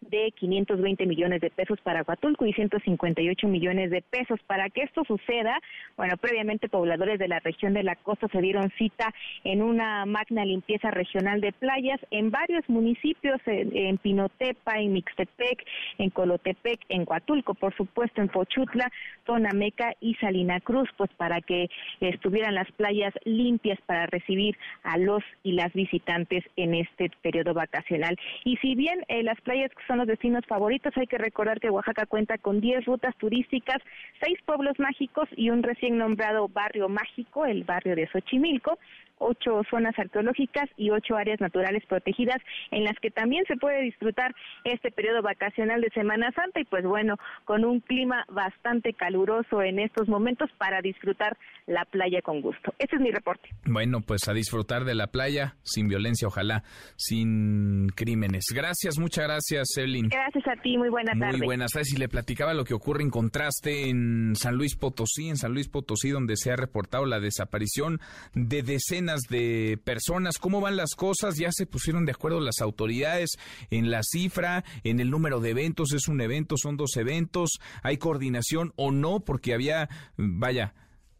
de 520 millones de pesos para Huatulco y 158 millones de pesos. Para que esto suceda, bueno, previamente pobladores de la región de la costa se dieron cita en una magna limpieza regional de playas en varios municipios, en, Pinotepa, en Mixtepec, en Colotepec, en Huatulco, por supuesto, en Pochutla, Tonameca y Salina Cruz, pues para que estuvieran las playas limpias para recibir a los y las visitantes en este periodo vacacional. Y si bien eh, las playas son los destinos favoritos. Hay que recordar que Oaxaca cuenta con 10 rutas turísticas, 6 pueblos mágicos y un recién nombrado barrio mágico, el barrio de Xochimilco, ocho zonas arqueológicas y ocho áreas naturales protegidas en las que también se puede disfrutar este periodo vacacional de Semana Santa y pues bueno, con un clima bastante caluroso en estos momentos para disfrutar la playa con gusto. Ese es mi reporte. Bueno, pues a disfrutar de la playa sin violencia, ojalá, sin crímenes. Gracias, muchas gracias, Evelyn. Gracias a ti, muy buena tarde. Muy buenas tardes. Y le platicaba lo que ocurre en contraste en San Luis Potosí, en San Luis Potosí, donde se ha reportado la desaparición de decenas de personas. ¿Cómo van las cosas? Ya se pusieron de acuerdo las autoridades en la cifra, en el número de eventos. Es un evento, son dos eventos. ¿Hay coordinación o no? Porque había, vaya,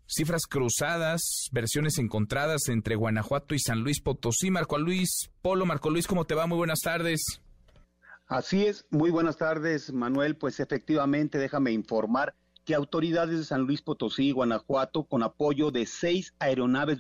cifras cruzadas, versiones encontradas entre Guanajuato y San Luis Potosí. Marco Luis Polo, Marco Luis, ¿cómo te va? Muy buenas tardes. Así es, muy buenas tardes, Manuel. Pues efectivamente, déjame informar que autoridades de San Luis Potosí y Guanajuato, con apoyo de seis aeronaves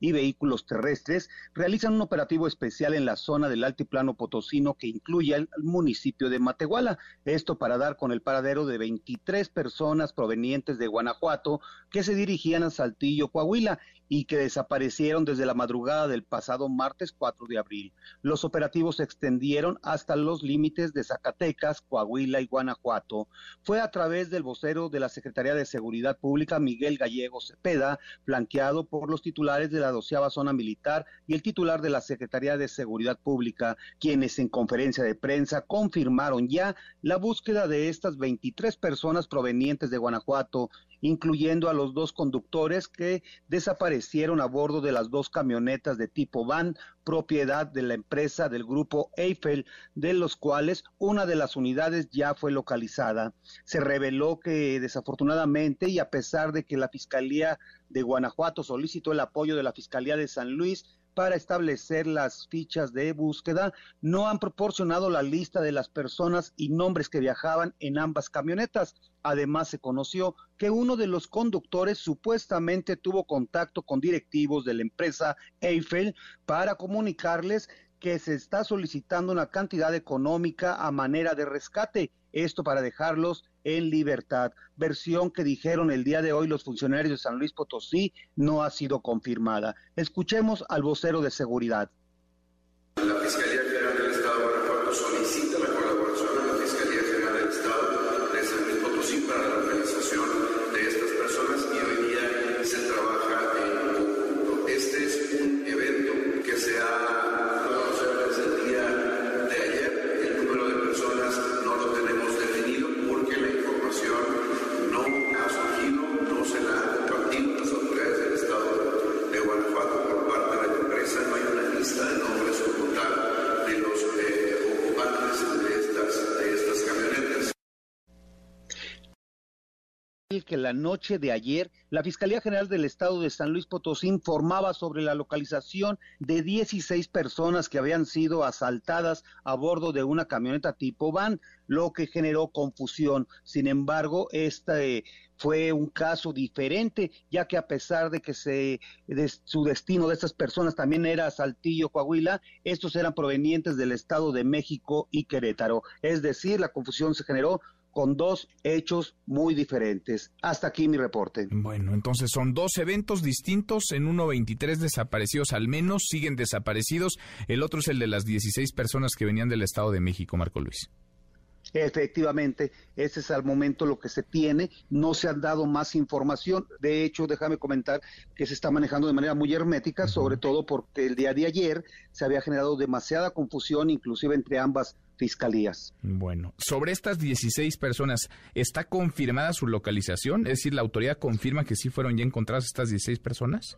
y vehículos terrestres, realizan un operativo especial en la zona del altiplano potosino que incluye al municipio de Matehuala. Esto para dar con el paradero de 23 personas provenientes de Guanajuato que se dirigían a Saltillo, Coahuila y que desaparecieron desde la madrugada del pasado martes 4 de abril. Los operativos se extendieron hasta los límites de Zacatecas, Coahuila y Guanajuato. Fue a través del vocero de la Secretaría de Seguridad Pública, Miguel Gallego Cepeda, flanqueado por los titulares de la doceava zona militar y el titular de la Secretaría de Seguridad Pública, quienes en conferencia de prensa confirmaron ya la búsqueda de estas 23 personas provenientes de Guanajuato incluyendo a los dos conductores que desaparecieron a bordo de las dos camionetas de tipo van, propiedad de la empresa del grupo Eiffel, de los cuales una de las unidades ya fue localizada. Se reveló que desafortunadamente y a pesar de que la Fiscalía de Guanajuato solicitó el apoyo de la Fiscalía de San Luis, para establecer las fichas de búsqueda, no han proporcionado la lista de las personas y nombres que viajaban en ambas camionetas. Además, se conoció que uno de los conductores supuestamente tuvo contacto con directivos de la empresa Eiffel para comunicarles que se está solicitando una cantidad económica a manera de rescate, esto para dejarlos en libertad. Versión que dijeron el día de hoy los funcionarios de San Luis Potosí no ha sido confirmada. Escuchemos al vocero de seguridad. Que la noche de ayer la Fiscalía General del Estado de San Luis Potosí informaba sobre la localización de 16 personas que habían sido asaltadas a bordo de una camioneta tipo van, lo que generó confusión. Sin embargo, este fue un caso diferente, ya que a pesar de que se, de, su destino de estas personas también era Saltillo, Coahuila, estos eran provenientes del Estado de México y Querétaro. Es decir, la confusión se generó con dos hechos muy diferentes. Hasta aquí mi reporte. Bueno, entonces son dos eventos distintos. En uno, 23 desaparecidos al menos, siguen desaparecidos. El otro es el de las 16 personas que venían del Estado de México, Marco Luis. Efectivamente, ese es al momento lo que se tiene, no se han dado más información. De hecho, déjame comentar que se está manejando de manera muy hermética, sobre todo porque el día de ayer se había generado demasiada confusión, inclusive entre ambas fiscalías. Bueno, sobre estas 16 personas, ¿está confirmada su localización? Es decir, ¿la autoridad confirma que sí fueron ya encontradas estas 16 personas?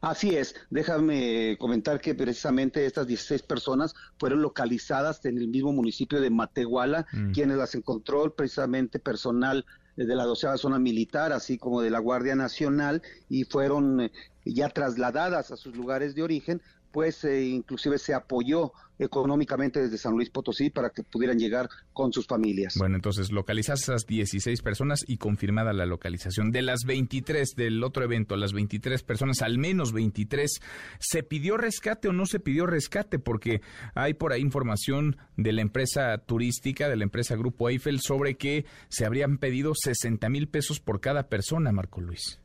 Así es, déjame comentar que precisamente estas 16 personas fueron localizadas en el mismo municipio de Matehuala, mm. quienes las encontró precisamente personal de la doceava zona militar, así como de la Guardia Nacional, y fueron eh, ya trasladadas a sus lugares de origen, pues eh, inclusive se apoyó económicamente desde San Luis Potosí para que pudieran llegar con sus familias. Bueno, entonces localizadas esas 16 personas y confirmada la localización. De las 23 del otro evento, las 23 personas, al menos 23, ¿se pidió rescate o no se pidió rescate? Porque hay por ahí información de la empresa turística, de la empresa Grupo Eiffel, sobre que se habrían pedido 60 mil pesos por cada persona, Marco Luis.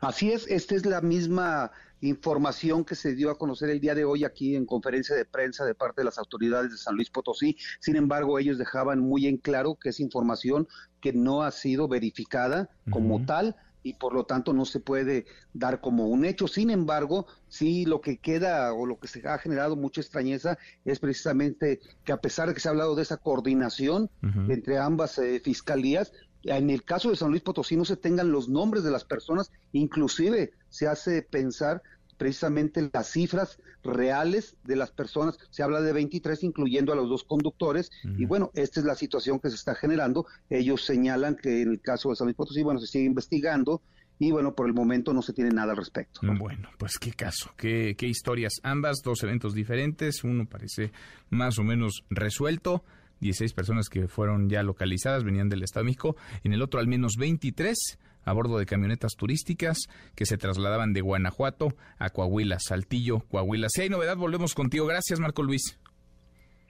Así es, esta es la misma información que se dio a conocer el día de hoy aquí en conferencia de prensa de parte de las autoridades de San Luis Potosí. Sin embargo, ellos dejaban muy en claro que es información que no ha sido verificada como tal y por lo tanto no se puede dar como un hecho. Sin embargo, sí lo que queda o lo que se ha generado mucha extrañeza es precisamente que a pesar de que se ha hablado de esa coordinación entre ambas eh, fiscalías, en el caso de San Luis Potosí no se tengan los nombres de las personas, inclusive se hace pensar precisamente las cifras reales de las personas. Se habla de 23, incluyendo a los dos conductores. Y bueno, esta es la situación que se está generando. Ellos señalan que en el caso de San Luis Potosí, bueno, se sigue investigando. Y bueno, por el momento no se tiene nada al respecto. Bueno, pues qué caso, qué, qué historias. Ambas, dos eventos diferentes. Uno parece más o menos resuelto 16 personas que fueron ya localizadas, venían del Estado de México. En el otro, al menos 23 a bordo de camionetas turísticas que se trasladaban de Guanajuato a Coahuila, Saltillo, Coahuila. Si hay novedad, volvemos contigo. Gracias, Marco Luis.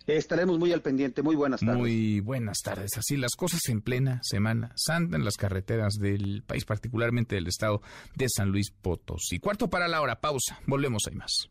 Estaremos muy al pendiente. Muy buenas tardes. Muy buenas tardes. Así las cosas en plena Semana Santa en las carreteras del país, particularmente del estado de San Luis Potosí. Cuarto para la hora. Pausa. Volvemos. Hay más.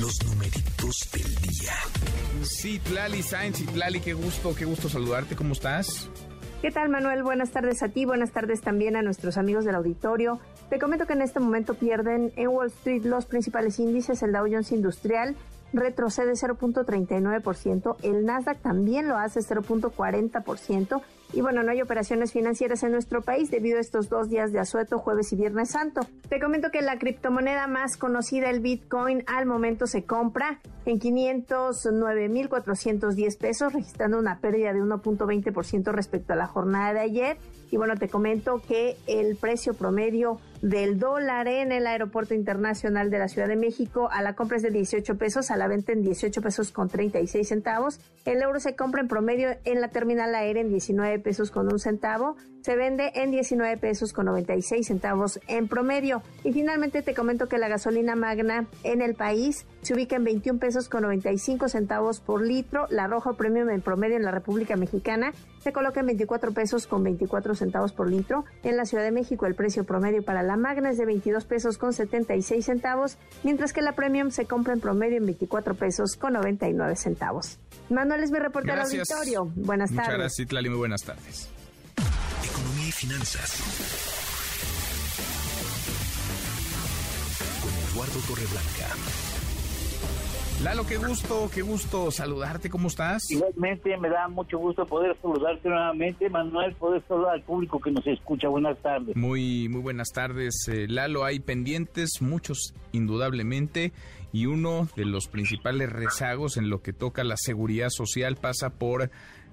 Los numeritos del día. Sí, Tlali Sainz y Tlali, qué gusto, qué gusto saludarte. ¿Cómo estás? ¿Qué tal, Manuel? Buenas tardes a ti, buenas tardes también a nuestros amigos del auditorio. Te comento que en este momento pierden en Wall Street los principales índices, el Dow Jones Industrial retrocede 0.39%, el Nasdaq también lo hace 0.40%, y bueno, no hay operaciones financieras en nuestro país debido a estos dos días de asueto, jueves y viernes santo. Te comento que la criptomoneda más conocida, el Bitcoin, al momento se compra en 509.410 pesos, registrando una pérdida de 1.20% respecto a la jornada de ayer. Y bueno, te comento que el precio promedio del dólar en el Aeropuerto Internacional de la Ciudad de México a la compra es de 18 pesos, a la venta en 18 pesos con 36 centavos. El euro se compra en promedio en la terminal aérea en 19 pesos con un centavo se vende en 19 pesos con 96 centavos en promedio. Y finalmente te comento que la gasolina magna en el país se ubica en 21 pesos con 95 centavos por litro. La roja premium en promedio en la República Mexicana se coloca en 24 pesos con 24 centavos por litro. En la Ciudad de México el precio promedio para la magna es de 22 pesos con 76 centavos, mientras que la premium se compra en promedio en 24 pesos con 99 centavos. Manuel es mi reportero auditorio. Buenas tardes. Muchas gracias, Itlali. Muy buenas tardes finanzas. Con Eduardo Torreblanca. Lalo, qué gusto, qué gusto saludarte, ¿cómo estás? Igualmente, me da mucho gusto poder saludarte nuevamente, Manuel, poder saludar al público que nos escucha. Buenas tardes. Muy, muy buenas tardes, eh, Lalo. Hay pendientes, muchos indudablemente, y uno de los principales rezagos en lo que toca la seguridad social pasa por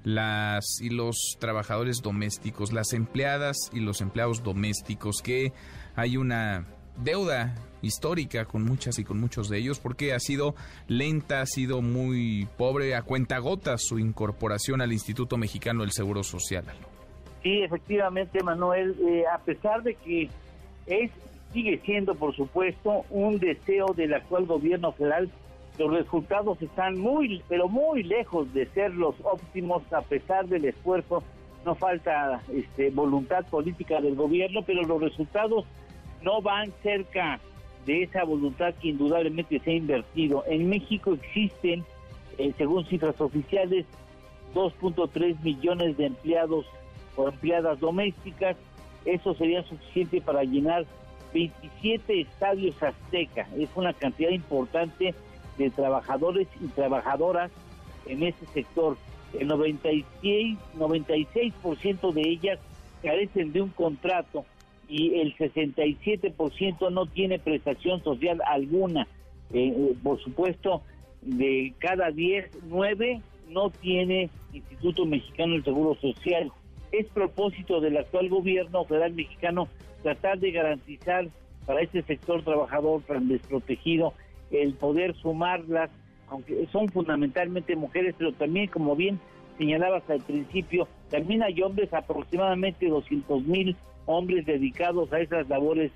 las y los trabajadores domésticos, las empleadas y los empleados domésticos, que hay una deuda histórica con muchas y con muchos de ellos porque ha sido lenta, ha sido muy pobre, a cuenta gotas su incorporación al Instituto Mexicano del Seguro Social. Sí, efectivamente, Manuel, eh, a pesar de que es sigue siendo, por supuesto, un deseo del actual gobierno federal los resultados están muy, pero muy lejos de ser los óptimos a pesar del esfuerzo. No falta este, voluntad política del gobierno, pero los resultados no van cerca de esa voluntad que indudablemente se ha invertido. En México existen, eh, según cifras oficiales, 2.3 millones de empleados o empleadas domésticas. Eso sería suficiente para llenar 27 estadios azteca. Es una cantidad importante de trabajadores y trabajadoras en ese sector. El 96, 96% de ellas carecen de un contrato y el 67% no tiene prestación social alguna. Eh, eh, por supuesto, de cada 10, 9 no tiene Instituto Mexicano del Seguro Social. Es propósito del actual gobierno federal mexicano tratar de garantizar para este sector trabajador tan desprotegido el poder sumarlas, aunque son fundamentalmente mujeres, pero también, como bien señalabas al principio, también hay hombres, aproximadamente 200 mil hombres dedicados a esas labores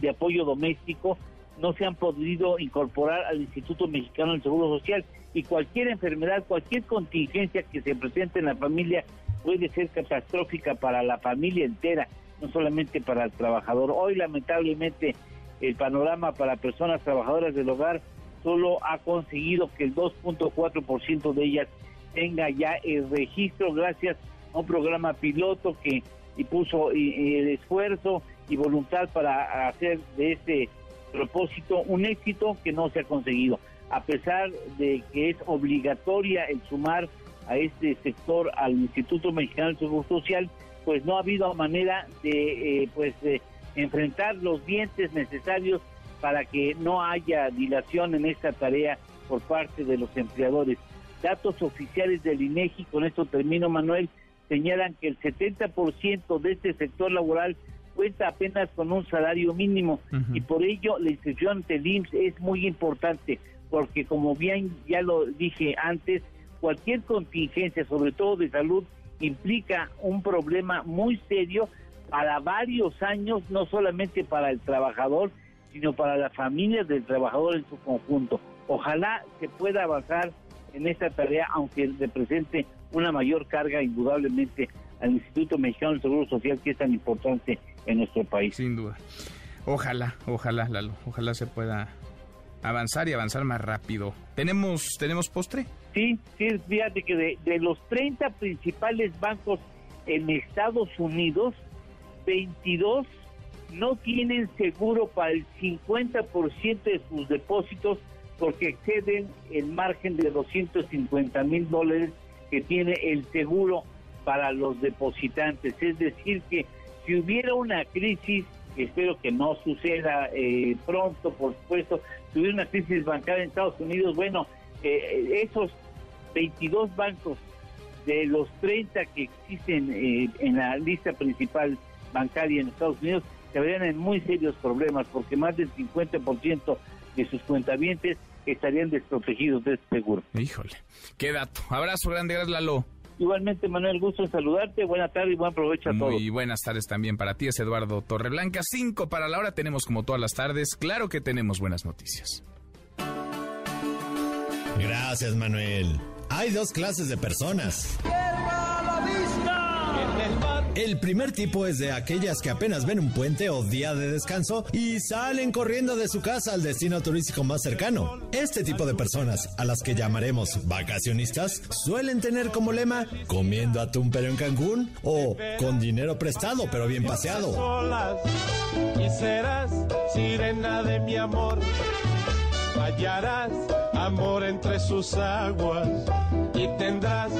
de apoyo doméstico, no se han podido incorporar al Instituto Mexicano del Seguro Social y cualquier enfermedad, cualquier contingencia que se presente en la familia puede ser catastrófica para la familia entera, no solamente para el trabajador. Hoy lamentablemente el panorama para personas trabajadoras del hogar solo ha conseguido que el 2.4% de ellas tenga ya el registro gracias a un programa piloto que puso el esfuerzo y voluntad para hacer de este propósito un éxito que no se ha conseguido. A pesar de que es obligatoria el sumar a este sector, al Instituto Mexicano de Seguro Social, pues no ha habido manera de, eh, pues, de enfrentar los dientes necesarios para que no haya dilación en esta tarea por parte de los empleadores. Datos oficiales del INEGI, con esto termino Manuel, señalan que el 70% de este sector laboral cuenta apenas con un salario mínimo y por ello la inscripción ante el IMSS es muy importante porque como bien ya lo dije antes, cualquier contingencia, sobre todo de salud, implica un problema muy serio para varios años, no solamente para el trabajador, sino para las familias del trabajador en su conjunto. Ojalá se pueda avanzar en esta tarea, aunque represente una mayor carga indudablemente al Instituto Mexicano del Seguro Social, que es tan importante en nuestro país. Sin duda. Ojalá, ojalá, Lalo, ojalá se pueda avanzar y avanzar más rápido. ¿Tenemos, ¿tenemos postre? Sí, sí, fíjate que de, de los 30 principales bancos en Estados Unidos, 22 no tienen seguro para el 50% de sus depósitos porque exceden el margen de 250 mil dólares que tiene el seguro para los depositantes. Es decir, que si hubiera una crisis, espero que no suceda eh, pronto, por supuesto, si hubiera una crisis bancaria en Estados Unidos, bueno, eh, esos 22 bancos de los 30 que existen eh, en la lista principal bancaria en Estados Unidos se verían en muy serios problemas porque más del 50% de sus cuentavientes estarían desprotegidos de este seguro. Híjole, qué dato. Abrazo grande, gracias Lalo. Igualmente, Manuel, gusto en saludarte. Buenas tardes y buen provecho a todos. Muy buenas tardes también para ti, es Eduardo Torreblanca. Cinco para la hora tenemos como todas las tardes. Claro que tenemos buenas noticias. Gracias, Manuel. Hay dos clases de personas. El primer tipo es de aquellas que apenas ven un puente o día de descanso y salen corriendo de su casa al destino turístico más cercano. Este tipo de personas, a las que llamaremos vacacionistas, suelen tener como lema comiendo atún pero en Cancún o con dinero prestado pero bien paseado. Y serás sirena de mi amor, hallarás amor entre sus aguas y tendrás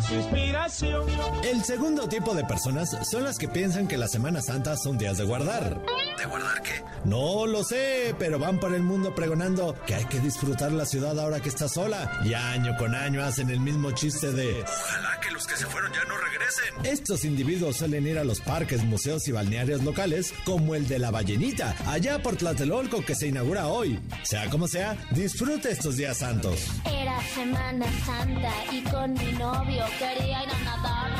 su inspiración. El segundo tipo de personas son las que piensan que la Semana Santa son días de guardar. ¿De guardar qué? No lo sé, pero van por el mundo pregonando que hay que disfrutar la ciudad ahora que está sola. Y año con año hacen el mismo chiste de ojalá que los que se fueron ya no regresen. Estos individuos suelen ir a los parques, museos y balnearios locales, como el de la Ballenita, allá por Tlatelolco que se inaugura hoy. Sea como sea, disfrute estos días santos. Era Semana Santa y con mi novio quería ir a nadar,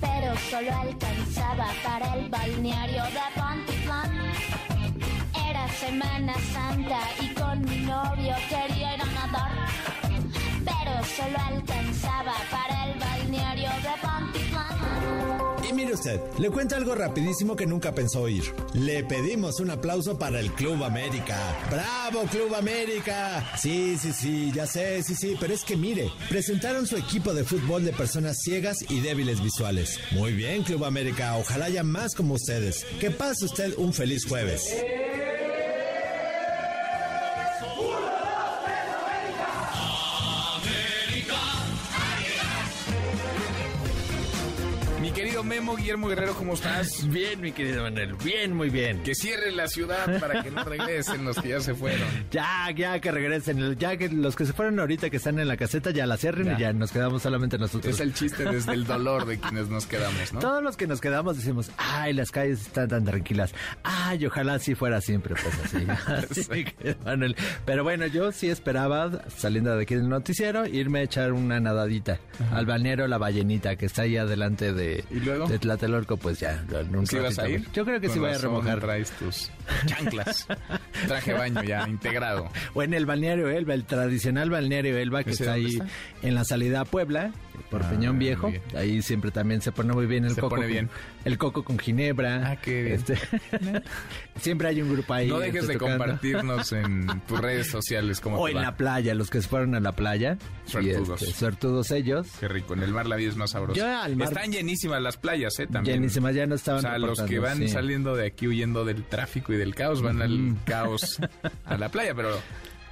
pero solo alcanzaba para el balneario de Pantitlán. Era Semana Santa y con mi novio quería ir a nadar, pero solo alcanzaba para el balneario de Pantitlán. Y mire usted, le cuento algo rapidísimo que nunca pensó oír. Le pedimos un aplauso para el Club América. ¡Bravo, Club América! Sí, sí, sí, ya sé, sí, sí, pero es que mire, presentaron su equipo de fútbol de personas ciegas y débiles visuales. Muy bien, Club América, ojalá haya más como ustedes. Que pase usted un feliz jueves. Memo Guillermo Guerrero, ¿cómo estás? Bien, mi querido Manuel, bien, muy bien. Que cierren la ciudad para que no regresen los que ya se fueron. Ya, ya que regresen, ya que los que se fueron ahorita que están en la caseta ya la cierren Ya. y ya nos quedamos solamente nosotros. Es el chiste desde el dolor de quienes nos quedamos, ¿no? Todos los que nos quedamos decimos, ay, las calles están tan tranquilas. Ay, ojalá así fuera siempre, pues así. Manuel. Pero bueno, yo sí esperaba, saliendo de aquí del noticiero, irme a echar una nadadita al balneario La Ballenita, que está ahí adelante de, ¿Y luego? De Tlatelolco, pues ya. ¿Sí vas a ir? Yo creo que sí voy a remojar. traes tus chanclas. Traje baño ya integrado. O en el balneario Elba, el tradicional balneario Elba que ¿Ese está ahí está? en la salida a Puebla, por Ah, Peñón Viejo. Ahí siempre también se pone muy bien el Se coco. pone con- bien. El coco con ginebra. Ah, qué bien. Este, siempre hay un grupo ahí. No dejes este, de tocando. compartirnos en tus redes sociales como O en la playa, los que se fueron a la playa. Suertudos. este, suertudos ellos. Qué rico, en el mar la vida es más sabrosa. Yo al mar- Están llenísimas las playas, ¿eh? También. Llenísimas, ya no estaban O sea, los que van sí. saliendo de aquí huyendo del tráfico y del caos van al caos a la playa, pero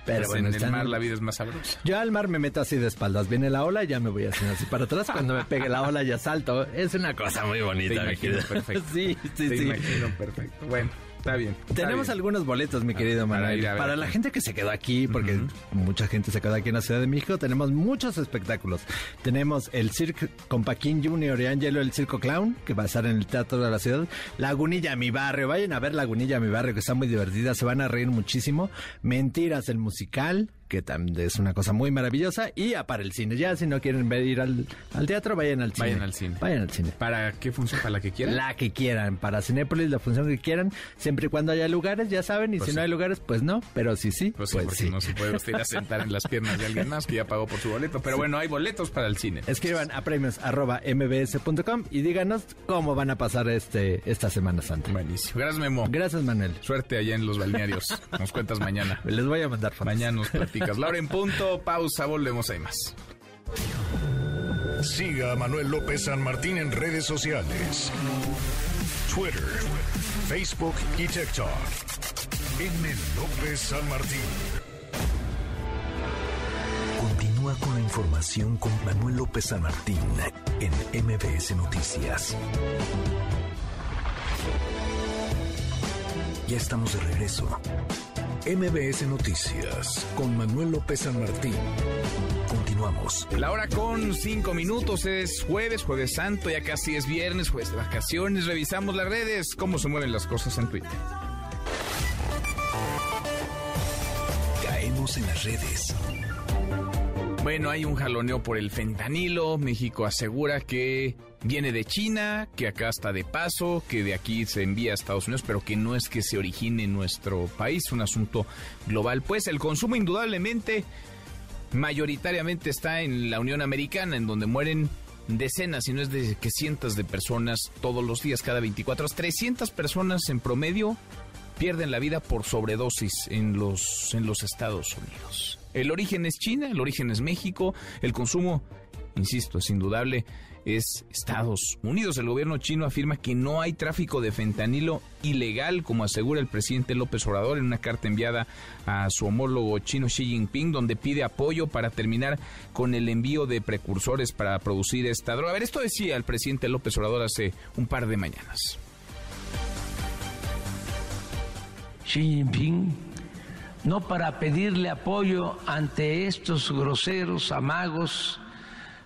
Pero Pues bueno, en el mar la vida es más sabrosa. Yo al mar me meto así de espaldas. Viene la ola y ya me voy haciendo así para atrás. Cuando me pegue la ola ya salto. Es una cosa muy bonita, Te imagino perfecto. Sí, sí, Te sí. imagino perfecto. Bueno, está bien. está Tenemos bien. algunos boletos, mi querido para Manuel. Para la gente que se quedó aquí, porque mucha gente se quedó aquí en la Ciudad de México, tenemos muchos espectáculos. Tenemos el Circo con Paquín Junior y Angelo, el Circo Clown, que va a estar en el Teatro de la Ciudad. Lagunilla, mi barrio. Vayan a ver Lagunilla, mi barrio, que está muy divertida. Se van a reír muchísimo. Mentiras, el musical que también es una cosa muy maravillosa, y a para el cine. Ya si no quieren ver ir al, al teatro, vayan al cine. Vayan al cine. Vayan al cine. ¿Para qué función? ¿Para la que quieran? La que quieran, para Cinépolis, la función que quieran, siempre y cuando haya lugares, ya saben, y Pues si sí. no hay lugares, pues no, pero sí, sí, Pues pues, sí, porque sí. no se puede usted ir a sentar en las piernas de alguien más que ya pagó por su boleto. Pero bueno, hay boletos para el cine. Escriban a premios arroba mbs.com y díganos cómo van a pasar este esta Semana Santa. Buenísimo. Gracias, Memo. Gracias, Manuel. Suerte allá en los balnearios. Nos cuentas mañana. Les voy a mandar fotos. Mañana nos platicas. Laura en punto, pausa, volvemos, hay más. Siga a Manuel López San Martín en redes sociales. Twitter, Facebook y TikTok. M. López San Martín. Continúa con la información con Manuel López San Martín en MBS Noticias. Ya estamos de regreso. MBS Noticias con Manuel López San Martín. Continuamos. La hora con cinco minutos es jueves, jueves santo, ya casi es viernes, jueves de vacaciones. Revisamos las redes, cómo se mueven las cosas en Twitter. Caemos en las redes. Bueno, hay un jaloneo por el fentanilo. México asegura que viene de China, que acá está de paso, que de aquí se envía a Estados Unidos, pero que no es que se origine en nuestro país, un asunto global. Pues el consumo indudablemente mayoritariamente está en la Unión Americana, en donde mueren decenas, si no es de que cientos de personas todos los días, cada 24 horas. 300 personas en promedio pierden la vida por sobredosis en los, en los Estados Unidos. El origen es China, el origen es México, el consumo, insisto, es indudable, es Estados Unidos. El gobierno chino afirma que no hay tráfico de fentanilo ilegal, como asegura el presidente López Obrador en una carta enviada a su homólogo chino Xi Jinping, donde pide apoyo para terminar con el envío de precursores para producir esta droga. A ver, esto decía el presidente López Obrador hace un par de mañanas. Xi Jinping, no para pedirle apoyo ante estos groseros amagos,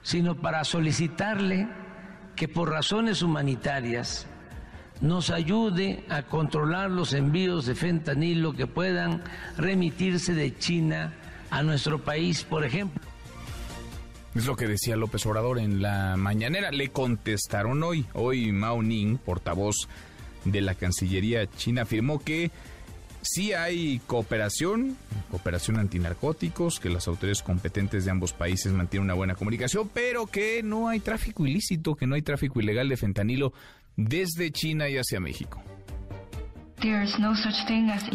sino para solicitarle que por razones humanitarias nos ayude a controlar los envíos de fentanilo que puedan remitirse de China a nuestro país, por ejemplo. Es lo que decía López Obrador en la mañanera. Le contestaron hoy. Hoy Mao Ning, portavoz de la Cancillería China, afirmó que sí hay cooperación, cooperación antinarcóticos, que las autoridades competentes de ambos países mantienen una buena comunicación, pero que no hay tráfico ilícito, que no hay tráfico ilegal de fentanilo desde China y hacia México.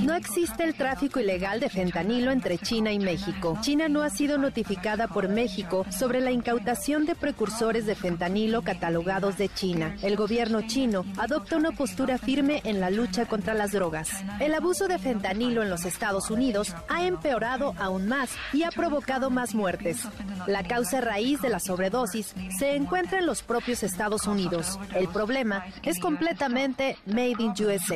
No existe el tráfico ilegal de fentanilo entre China y México. China no ha sido notificada por México sobre la incautación de precursores de fentanilo catalogados de China. El gobierno chino adopta una postura firme en la lucha contra las drogas. El abuso de fentanilo en los Estados Unidos ha empeorado aún más y ha provocado más muertes. La causa raíz de la sobredosis se encuentra en los propios Estados Unidos. El problema es completamente made in USA.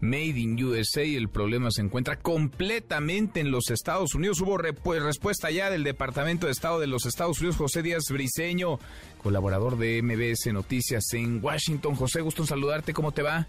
Made in USA, el problema se encuentra completamente en los Estados Unidos. Hubo repu- respuesta ya del Departamento de Estado de los Estados Unidos, José Díaz Briceño, colaborador de MBS Noticias en Washington. José, gusto en saludarte, ¿cómo te va?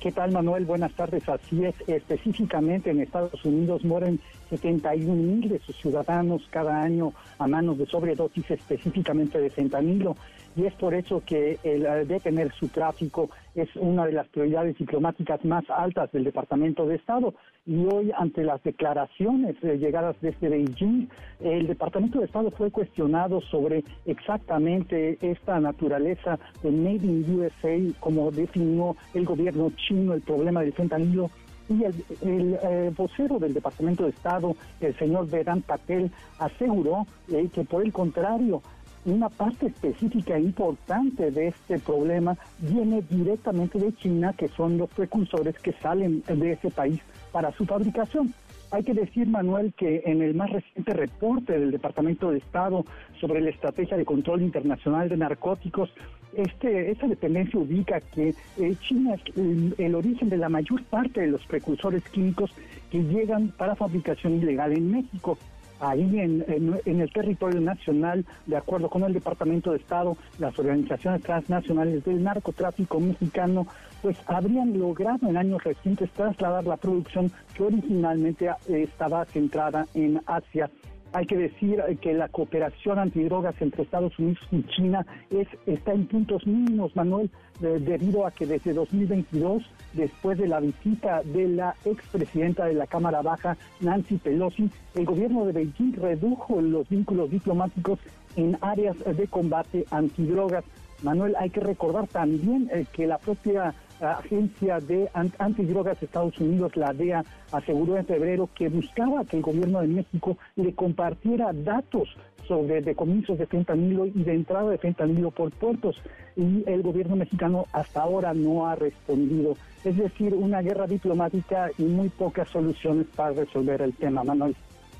¿Qué tal, Manuel? Buenas tardes. Así es, específicamente en Estados Unidos mueren 71 mil de sus ciudadanos cada año a manos de sobredosis específicamente de fentanilo. Y es por eso que el detener su tráfico es una de las prioridades diplomáticas más altas del Departamento de Estado. Y hoy, ante las declaraciones eh, llegadas desde Beijing, el Departamento de Estado fue cuestionado sobre exactamente esta naturaleza de Made in USA, como definió el gobierno chino el problema del fentanilo. Y el, eh, vocero del Departamento de Estado, el señor Vedant Patel, aseguró eh, que por el contrario, una parte específica e importante de este problema viene directamente de China, que son los precursores que salen de ese país para su fabricación. Hay que decir, Manuel, que en el más reciente reporte del Departamento de Estado sobre la estrategia de control internacional de narcóticos, este, esta dependencia ubica que eh, China es el, origen de la mayor parte de los precursores químicos que llegan para fabricación ilegal en México ahí en, en, el territorio nacional, de acuerdo con el Departamento de Estado, las organizaciones transnacionales del narcotráfico mexicano, pues habrían logrado en años recientes trasladar la producción que originalmente estaba centrada en Asia. Hay que decir que la cooperación antidrogas entre Estados Unidos y China es, está en puntos mínimos, Manuel, debido a que desde 2022, después de la visita de la expresidenta de la Cámara Baja, Nancy Pelosi, el gobierno de Beijing redujo los vínculos diplomáticos en áreas de combate antidrogas. Manuel, hay que recordar también eh, que la propia agencia de antidrogas de Estados Unidos, la DEA, aseguró en febrero que buscaba que el gobierno de México le compartiera datos sobre decomisos de fentanilo y de entrada de fentanilo por puertos y el gobierno mexicano hasta ahora no ha respondido. Es decir, una guerra diplomática y muy pocas soluciones para resolver el tema, Manuel.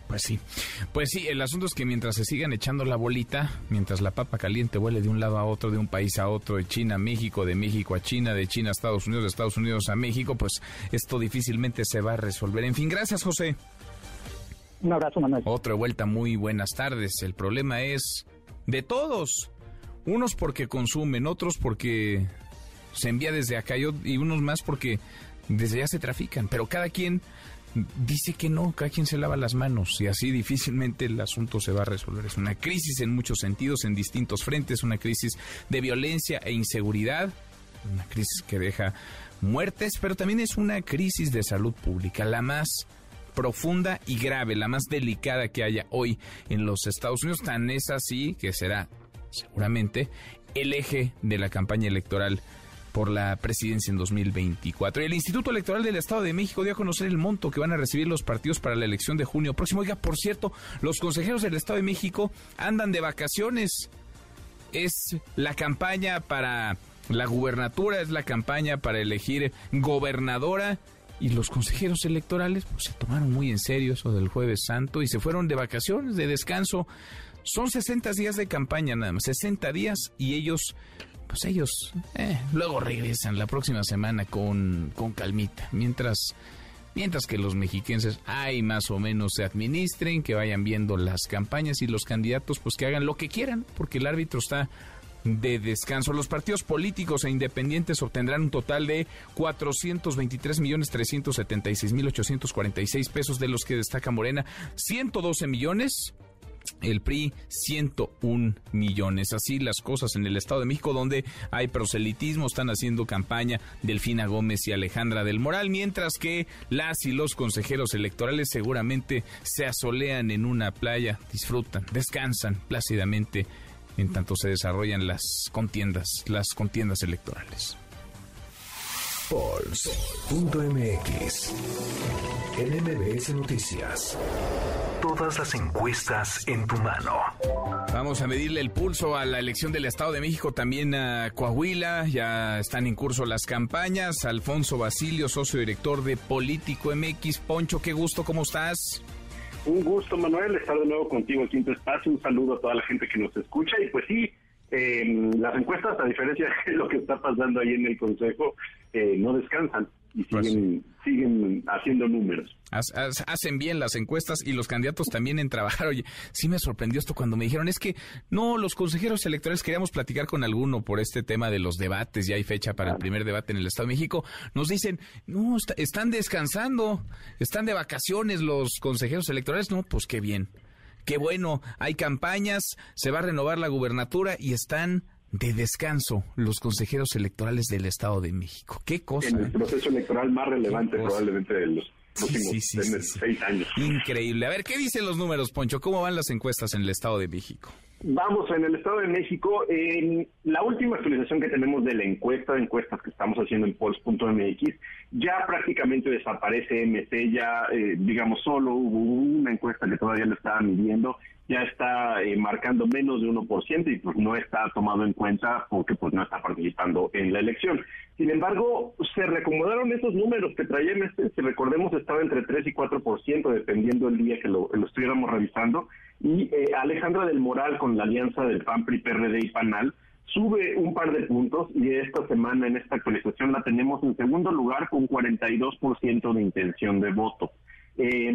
Pues sí, pues sí, el asunto es que mientras se sigan echando la bolita, mientras la papa caliente huele de un lado a otro, de un país a otro, de China a México, de México a China, de China a Estados Unidos, de Estados Unidos a México, pues esto difícilmente se va a resolver. En fin, gracias José. Un abrazo, Manuel. Otra vuelta, muy buenas tardes. El problema es de todos. Unos porque consumen, otros porque se envía desde acá y unos más porque desde allá se trafican. Pero cada quien dice que no, cada quien se lava las manos y así difícilmente el asunto se va a resolver. Es una crisis en muchos sentidos, en distintos frentes, una crisis de violencia e inseguridad, una crisis que deja muertes, pero también es una crisis de salud pública, la más profunda y grave, la más delicada que haya hoy en los Estados Unidos. Tan es así que será seguramente el eje de la campaña electoral por la presidencia en 2024. El Instituto Electoral del Estado de México dio a conocer el monto que van a recibir los partidos para la elección de junio próximo. Oiga, por cierto, los consejeros del Estado de México andan de vacaciones. Es la campaña para la gubernatura, es la campaña para elegir gobernadora. Y los consejeros electorales pues, se tomaron muy en serio eso del jueves santo y se fueron de vacaciones, de descanso. Son 60 días de campaña nada más, 60 días y ellos pues ellos eh, luego regresan la próxima semana con, con calmita. Mientras, mientras que los mexiquenses hay más o menos se administren, que vayan viendo las campañas y los candidatos pues que hagan lo que quieran, porque el árbitro está de descanso. Los partidos políticos e independientes obtendrán un total de 423 millones 376 mil 846 pesos, de los que destaca Morena 112 millones el PRI 101 millones. Así las cosas en el Estado de México, donde hay proselitismo, están haciendo campaña Delfina Gómez y Alejandra del Moral, mientras que las y los consejeros electorales seguramente se asolean en una playa, disfrutan, descansan plácidamente en tanto se desarrollan las contiendas, las contiendas electorales. Pulse.mx NMBS Noticias. Todas las encuestas en tu mano. Vamos a medirle el pulso a la elección del Estado de México, también a Coahuila. Ya están en curso las campañas. Alfonso Basilio, socio director de Político MX. Poncho, qué gusto, ¿cómo estás? Un gusto, Manuel, estar de nuevo contigo aquí en tu espacio. Un saludo a toda la gente que nos escucha. Y pues sí, eh, las encuestas, a diferencia de lo que está pasando ahí en el Consejo, eh, no descansan y pues siguen, siguen haciendo números. Hacen bien las encuestas y los candidatos también en trabajar. Oye, sí me sorprendió esto cuando me dijeron, es que no, los consejeros electorales queríamos platicar con alguno por este tema de los debates, ya hay fecha para el primer debate en el Estado de México. Nos dicen, no, están descansando, están de vacaciones los consejeros electorales. No, pues qué bien, qué bueno, hay campañas, se va a renovar la gubernatura y están de descanso los consejeros electorales del Estado de México. ¿Qué cosa? En el proceso electoral más relevante probablemente de los próximos seis años. Increíble. A ver, ¿qué dicen los números, Poncho? ¿Cómo van las encuestas en el Estado de México? Vamos, en el Estado de México, en la última actualización que tenemos de la encuesta, de encuestas que estamos haciendo en Pols.mx, ya prácticamente desaparece MC, ya, eh, digamos, solo hubo una encuesta que todavía lo estaba midiendo ya está eh, marcando menos de 1% y pues no está tomado en cuenta porque pues no está participando en la elección. Sin embargo, se recomodaron esos números que traía este, si recordemos estaba entre 3 y 4% dependiendo el día que lo, estuviéramos revisando y eh, Alejandra del Moral con la alianza del PAN, PRI, PRD y PANAL sube un par de puntos y esta semana en esta actualización la tenemos en segundo lugar con 42% de intención de voto. Eh,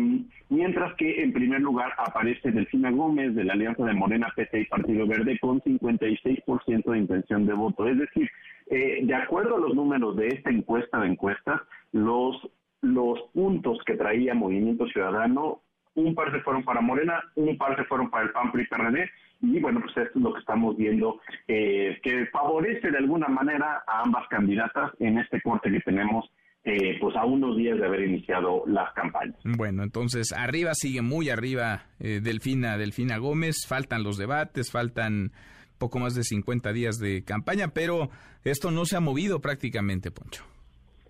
mientras que en primer lugar aparece Delfina Gómez de la Alianza de Morena, PT y Partido Verde con 56% de intención de voto. Es decir, eh, de acuerdo a los números de esta encuesta de encuestas, los, los puntos que traía Movimiento Ciudadano, un par se fueron para Morena, un par se fueron para el PAN, PRI, PRD, y bueno, pues esto es lo que estamos viendo, eh, que favorece de alguna manera a ambas candidatas en este corte que tenemos eh, pues a unos días de haber iniciado las campañas. Bueno, entonces arriba sigue muy arriba eh, Delfina, Delfina Gómez, faltan los debates, faltan poco más de 50 días de campaña, pero esto no se ha movido prácticamente, Poncho.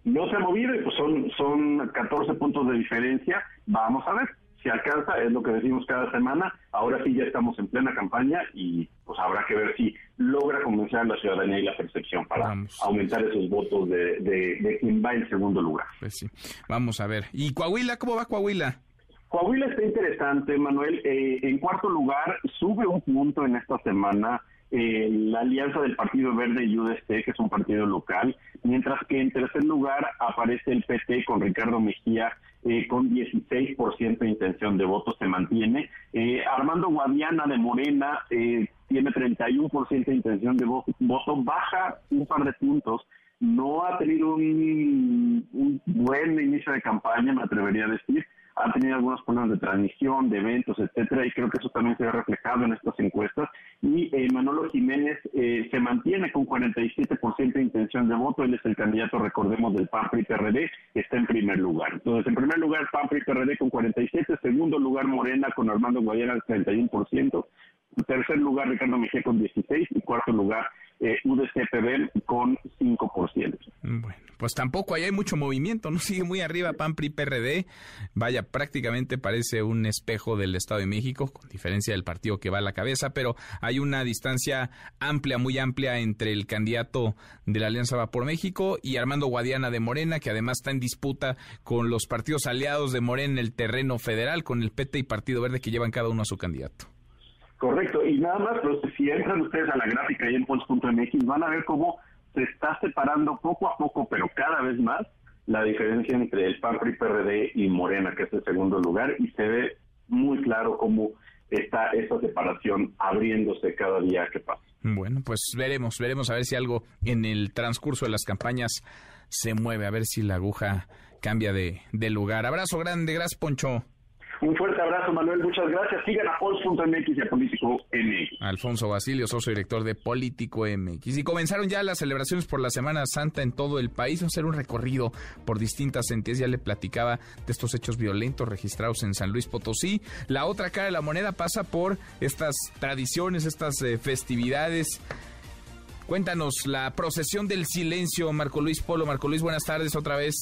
No se ha movido y pues son, son 14 puntos de diferencia. Vamos a ver si alcanza, es lo que decimos cada semana. Ahora sí ya estamos en plena campaña y pues habrá que ver si logra convencer a la ciudadanía y la percepción para aumentar esos votos de, de, quien va en segundo lugar. Pues sí, vamos a ver. ¿Y Coahuila? ¿Cómo va Coahuila? Coahuila está interesante, Manuel. Eh, en cuarto lugar, sube un punto en esta semana eh, la alianza del Partido Verde y UDC, que es un partido local, mientras que en tercer lugar aparece el PT con Ricardo Mejía eh, con 16% de intención de voto se mantiene. Eh, Armando Guadiana de Morena eh, tiene 31% de intención de voto, baja un par de puntos. No ha tenido un buen inicio de campaña, me atrevería a decir ha tenido algunos problemas de transmisión, de eventos, etcétera, y creo que eso también se ha reflejado en estas encuestas. Y eh, Manolo Jiménez eh, se mantiene con 47% de intención de voto, él es el candidato, recordemos, del PAN PRI PRD, está en primer lugar. Entonces, en primer lugar, PAN PRI PRD con 47, segundo lugar, Morena con Armando Guayana, 31%, tercer lugar, Ricardo Mejía con 16, y cuarto lugar, eh, UDCPB con 5%. Bueno, pues tampoco ahí hay mucho movimiento, ¿no? Sigue muy arriba PAN, PRI, PRD. Vaya, prácticamente parece un espejo del Estado de México, con diferencia del partido que va a la cabeza, pero hay una distancia amplia, muy amplia entre el candidato de la Alianza Va por México y Armando Guadiana de Morena, que además está en disputa con los partidos aliados de Morena en el terreno federal, con el PT y Partido Verde que llevan cada uno a su candidato. Correcto, y nada más, pues, si entran ustedes a la gráfica y en Pulse.mx van a ver cómo se está separando poco a poco, pero cada vez más, la diferencia entre el PAN, PRI, PRD y Morena, que es el segundo lugar, y se ve muy claro cómo está esa separación abriéndose cada día que pasa. Bueno, pues veremos, veremos a ver si algo en el transcurso de las campañas se mueve, a ver si la aguja cambia de, de lugar. Abrazo grande, gracias Poncho. Un fuerte abrazo, Manuel. Muchas gracias. Sigan a Pons.mx y a Político MX. Alfonso Basilio, socio director de Político MX. Y comenzaron ya las celebraciones por la Semana Santa en todo el país. Vamos a hacer un recorrido por distintas entidades. Ya le platicaba de estos hechos violentos registrados en San Luis Potosí. La otra cara de la moneda pasa por estas tradiciones, estas eh, festividades. Cuéntanos, la procesión del silencio, Marco Luis Polo. Marco Luis, buenas tardes otra vez.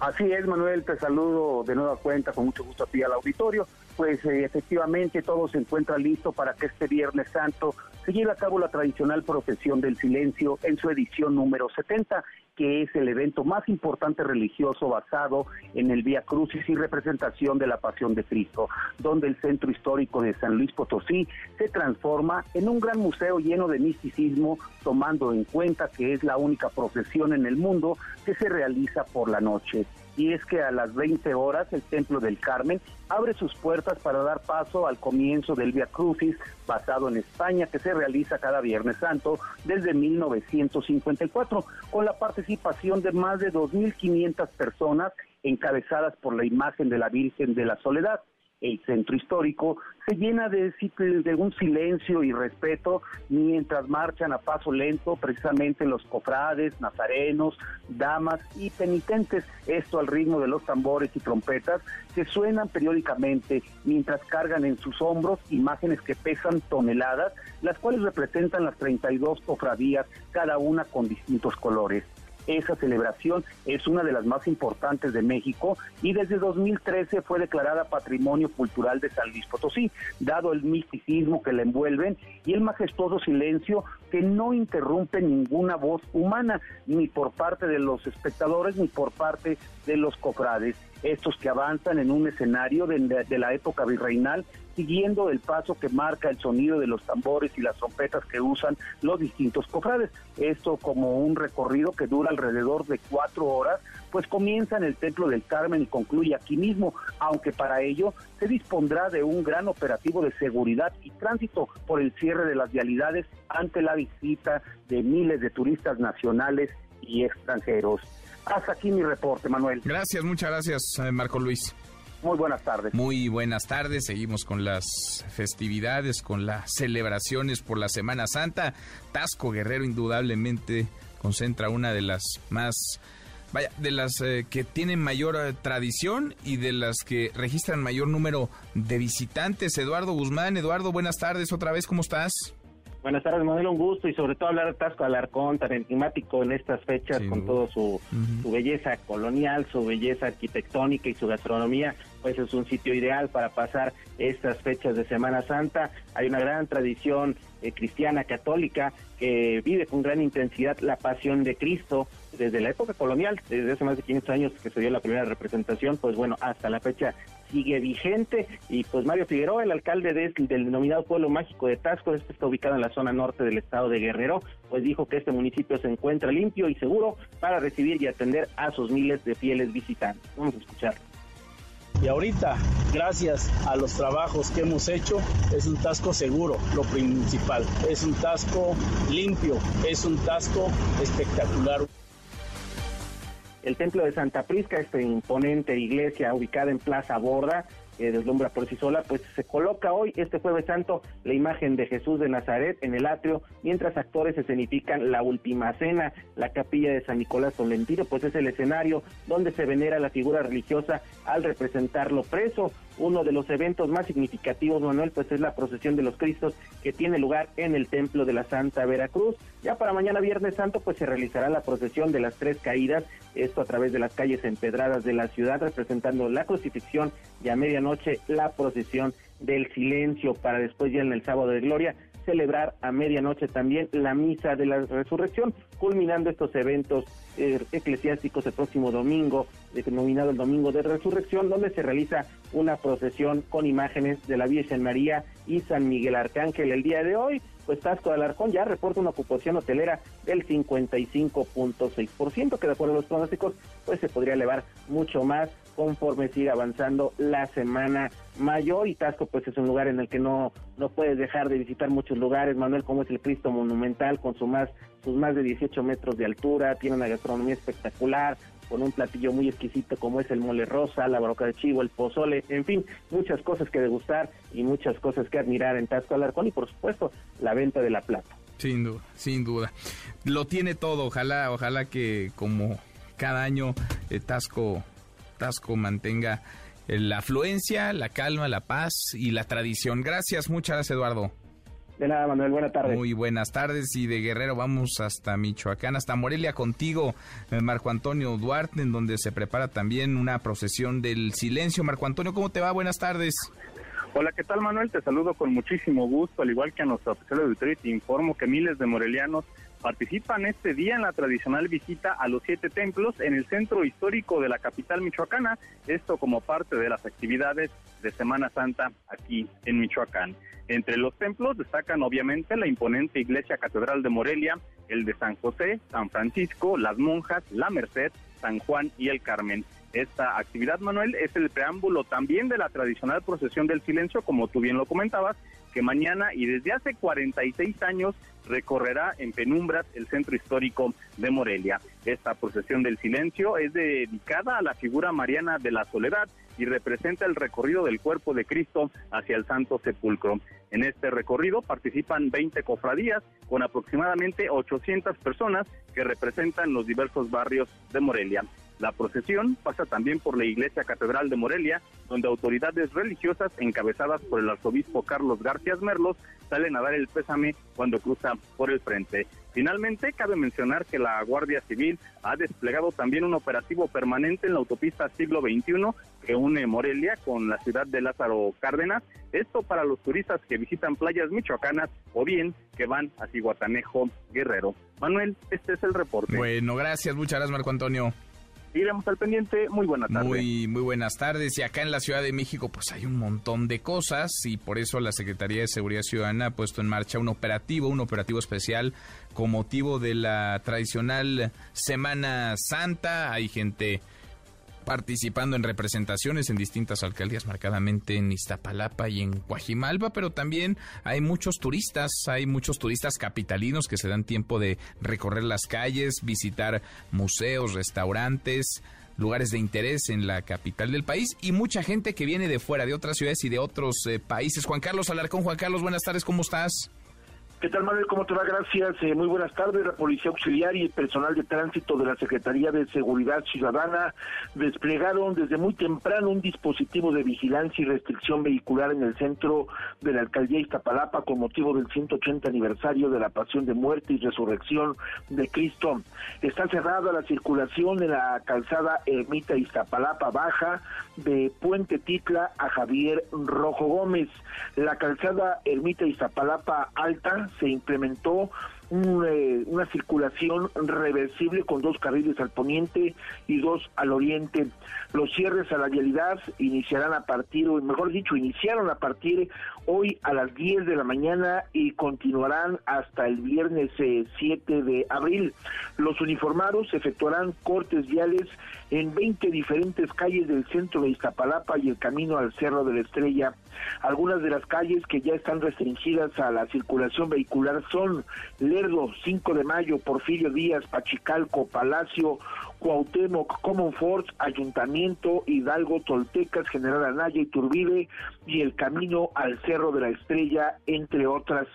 Así es, Manuel, te saludo de nueva cuenta, con mucho gusto a ti al auditorio. Pues eh, efectivamente todo se encuentra listo para que este Viernes Santo se lleve a cabo la tradicional procesión del silencio en su edición número 70, que es el evento más importante religioso basado en el Vía Crucis y representación de la Pasión de Cristo, donde el centro histórico de San Luis Potosí se transforma en un gran museo lleno de misticismo, tomando en cuenta que es la única procesión en el mundo que se realiza por la noche y es que a las 20 horas el Templo del Carmen abre sus puertas para dar paso al comienzo del Via Crucis basado en España que se realiza cada Viernes Santo desde 1954 con la participación de más de 2.500 personas encabezadas por la imagen de la Virgen de la Soledad el centro histórico se llena de, de un silencio y respeto mientras marchan a paso lento precisamente los cofrades, nazarenos, damas y penitentes, esto al ritmo de los tambores y trompetas que suenan periódicamente mientras cargan en sus hombros imágenes que pesan toneladas, las cuales representan las 32 cofradías, cada una con distintos colores. Esa celebración es una de las más importantes de México y desde 2013 fue declarada Patrimonio Cultural de San Luis Potosí, dado el misticismo que la envuelven y el majestuoso silencio que no interrumpe ninguna voz humana, ni por parte de los espectadores ni por parte de los cofrades. Estos que avanzan en un escenario de, de, la época virreinal, siguiendo el paso que marca el sonido de los tambores y las trompetas que usan los distintos cofrades. Esto como un recorrido que dura alrededor de cuatro horas, pues comienza en el Templo del Carmen y concluye aquí mismo, aunque para ello se dispondrá de un gran operativo de seguridad y tránsito por el cierre de las vialidades ante la visita de miles de turistas nacionales y extranjeros. Hasta aquí mi reporte, Manuel. Gracias, muchas gracias, eh, Marco Luis. Muy buenas tardes. Muy buenas tardes. Seguimos con las festividades, con las celebraciones por la Semana Santa. Tasco Guerrero indudablemente concentra una de las más, vaya, de las eh, que tienen mayor eh, tradición y de las que registran mayor número de visitantes. Eduardo Guzmán, Eduardo, buenas tardes otra vez, ¿cómo estás? Buenas tardes, Manuel, un gusto y sobre todo hablar de Tasco Alarcón, tan enigmático en estas fechas, con todo su, su belleza colonial, su belleza arquitectónica y su gastronomía, pues es un sitio ideal para pasar estas fechas de Semana Santa. Hay una gran tradición eh, cristiana católica que vive con gran intensidad la pasión de Cristo desde la época colonial, desde hace más de 500 años que se dio la primera representación, pues bueno, hasta la fecha sigue vigente y pues Mario Figueroa, el alcalde de, del denominado pueblo mágico de Tasco, este está ubicado en la zona norte del estado de Guerrero, pues dijo que este municipio se encuentra limpio y seguro para recibir y atender a sus miles de fieles visitantes. Vamos a escuchar. Y ahorita, gracias a los trabajos que hemos hecho, es un tasco seguro, lo principal. Es un tasco limpio, es un tasco espectacular. El templo de Santa Prisca, esta imponente iglesia ubicada en Plaza Borda, que deslumbra por sí sola, pues se coloca hoy, este jueves santo, la imagen de Jesús de Nazaret en el atrio, mientras actores escenifican la última cena, la capilla de San Nicolás Tolentino, pues es el escenario donde se venera la figura religiosa al representarlo preso. Uno de los eventos más significativos, Manuel, pues es la procesión de los Cristos que tiene lugar en el Templo de la Santa Veracruz. Ya para mañana Viernes Santo, pues se realizará la procesión de las tres caídas, esto a través de las calles empedradas de la ciudad, representando la crucifixión y a medianoche la procesión del silencio para después ya en el sábado de gloria celebrar a medianoche también la misa de la resurrección, culminando estos eventos eh, eclesiásticos el próximo domingo, denominado el Domingo de Resurrección, donde se realiza una procesión con imágenes de la Virgen María y San Miguel Arcángel. El día de hoy, pues Tasco de Alarcón ya reporta una ocupación hotelera del 55.6%, que de acuerdo a los pronósticos, pues se podría elevar mucho más conforme siga avanzando la semana mayor y Tasco pues es un lugar en el que no no puedes dejar de visitar muchos lugares, Manuel, como es el Cristo Monumental con su más sus más de 18 metros de altura, tiene una gastronomía espectacular, con un platillo muy exquisito como es el mole rosa, la baroca de chivo, el pozole, en fin, muchas cosas que degustar y muchas cosas que admirar en Tasco Alarcón y por supuesto la venta de la plata. Sin duda, sin duda. Lo tiene todo, ojalá, ojalá que como cada año eh, Tasco Tasco mantenga eh, la afluencia, la calma, la paz y la tradición. Gracias, muchas gracias Eduardo. De nada, Manuel, buenas tardes. Muy buenas tardes y de Guerrero vamos hasta Michoacán, hasta Morelia contigo, eh, Marco Antonio Duarte, en donde se prepara también una procesión del silencio. Marco Antonio, ¿cómo te va? Buenas tardes. Hola, ¿qué tal Manuel? Te saludo con muchísimo gusto, al igual que a nuestro oficial de auditorio, te informo que miles de morelianos participan este día en la tradicional visita a los siete templos en el centro histórico de la capital michoacana, esto como parte de las actividades de Semana Santa aquí en Michoacán. Entre los templos destacan obviamente la imponente iglesia catedral de Morelia, el de San José, San Francisco, las monjas, la Merced, San Juan y el Carmen. Esta actividad, Manuel, es el preámbulo también de la tradicional procesión del silencio, como tú bien lo comentabas, que mañana y desde hace 46 años recorrerá en penumbras el centro histórico de Morelia. Esta procesión del silencio es dedicada a la figura mariana de la soledad y representa el recorrido del cuerpo de Cristo hacia el Santo Sepulcro. En este recorrido participan 20 cofradías con aproximadamente 800 personas que representan los diversos barrios de Morelia. La procesión pasa también por la Iglesia Catedral de Morelia, donde autoridades religiosas encabezadas por el arzobispo Carlos García Merlos salen a dar el pésame cuando cruza por el frente. Finalmente, cabe mencionar que la Guardia Civil ha desplegado también un operativo permanente en la autopista siglo XXI que une Morelia con la ciudad de Lázaro Cárdenas. Esto para los turistas que visitan playas michoacanas o bien que van a Ciguatanejo Guerrero. Manuel, este es el reporte. Bueno, gracias, muchas gracias Marco Antonio. Iremos al pendiente. Muy buenas tardes. Muy, muy buenas tardes. Y acá en la Ciudad de México, pues hay un montón de cosas y por eso la Secretaría de Seguridad Ciudadana ha puesto en marcha un operativo, un operativo especial con motivo de la tradicional Semana Santa. Hay gente participando en representaciones en distintas alcaldías, marcadamente en Iztapalapa y en Coajimalpa, pero también hay muchos turistas, hay muchos turistas capitalinos que se dan tiempo de recorrer las calles, visitar museos, restaurantes, lugares de interés en la capital del país y mucha gente que viene de fuera, de otras ciudades y de otros eh, países. Juan Carlos Alarcón, Juan Carlos, buenas tardes, ¿cómo estás? ¿Qué tal, Manuel? ¿Cómo te va? Gracias. Eh, muy buenas tardes. La Policía Auxiliar y el personal de tránsito de la Secretaría de Seguridad Ciudadana desplegaron desde muy temprano un dispositivo de vigilancia y restricción vehicular en el centro de la alcaldía Iztapalapa con motivo del 180 aniversario de la Pasión de Muerte y Resurrección de Cristo. Está cerrada la circulación en la calzada Ermita Iztapalapa Baja de Puente Titla a Javier Rojo Gómez. La calzada Ermita Iztapalapa Alta se implementó eh, una circulación reversible con dos carriles al poniente y dos al oriente. Los cierres a la vialidad iniciarán a partir, o mejor dicho, iniciaron a partir hoy a las 10 de la mañana y continuarán hasta el viernes 7 eh, de abril. Los uniformados efectuarán cortes viales en 20 diferentes calles del centro de Iztapalapa y el camino al Cerro de la Estrella. Algunas de las calles que ya están restringidas a la circulación vehicular son Lerdo, 5 de Mayo, Porfirio Díaz, Pachicalco, Palacio, Cuauhtémoc, Fort, Ayuntamiento, Hidalgo, Toltecas, General Anaya y Turbide y el camino al Cerro de la Estrella, entre otras.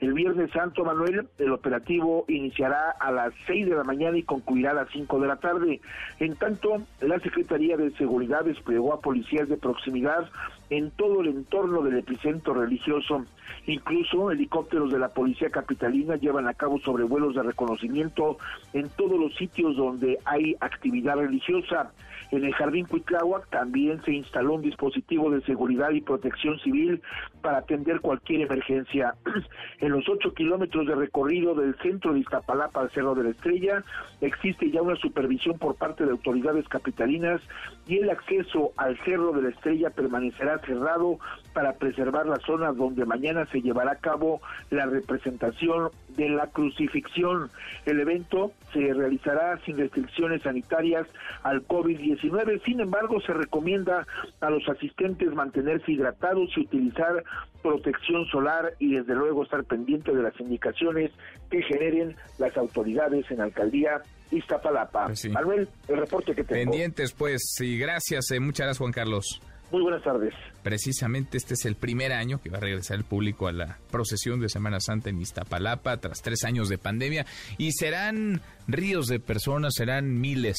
El Viernes Santo Manuel, el operativo iniciará a las 6 de la mañana y concluirá a las 5 de la tarde. En tanto, la Secretaría de Seguridad desplegó a policías de proximidad en todo el entorno del epicentro religioso. Incluso helicópteros de la Policía Capitalina llevan a cabo sobrevuelos de reconocimiento en todos los sitios donde hay actividad religiosa. En el Jardín Cuitláhuac también se instaló un dispositivo de seguridad y protección civil para atender cualquier emergencia. En los ocho kilómetros de recorrido del centro de Iztapalapa al Cerro de la Estrella existe ya una supervisión por parte de autoridades capitalinas y el acceso al Cerro de la Estrella permanecerá cerrado para preservar la zona donde mañana se llevará a cabo la representación de la crucifixión. El evento se realizará sin restricciones sanitarias al COVID-19. Sin embargo, se recomienda a los asistentes mantenerse hidratados y utilizar protección solar y desde luego estar pendiente de las indicaciones que generen las autoridades en alcaldía Iztapalapa. Pues Manuel, el reporte que tengo. Pendientes, pues, y gracias, eh, muchas gracias Juan Carlos. Muy buenas tardes. Precisamente este es el primer año que va a regresar el público a la procesión de Semana Santa en Iztapalapa tras tres años de pandemia y serán ríos de personas, serán miles,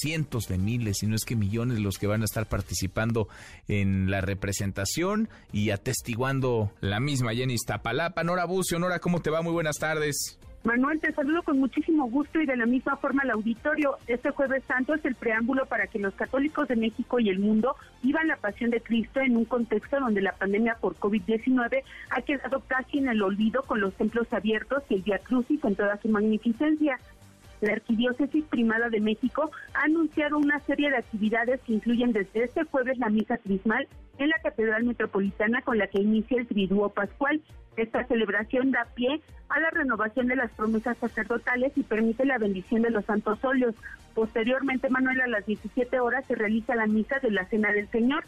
cientos de miles, si no es que millones los que van a estar participando en la representación y atestiguando la misma allá en Iztapalapa. Nora Bucio, Nora, ¿cómo te va? Muy buenas tardes. Manuel, te saludo con muchísimo gusto y de la misma forma al auditorio. Este jueves santo es el preámbulo para que los católicos de México y el mundo vivan la pasión de Cristo en un contexto donde la pandemia por COVID-19 ha quedado casi en el olvido con los templos abiertos y el Via Crucis en toda su magnificencia. La Arquidiócesis Primada de México ha anunciado una serie de actividades que incluyen desde este jueves la misa crismal en la Catedral Metropolitana con la que inicia el Triduo Pascual. Esta celebración da pie a la renovación de las promesas sacerdotales y permite la bendición de los santos óleos. Posteriormente, Manuel, a las 17 horas se realiza la misa de la Cena del Señor.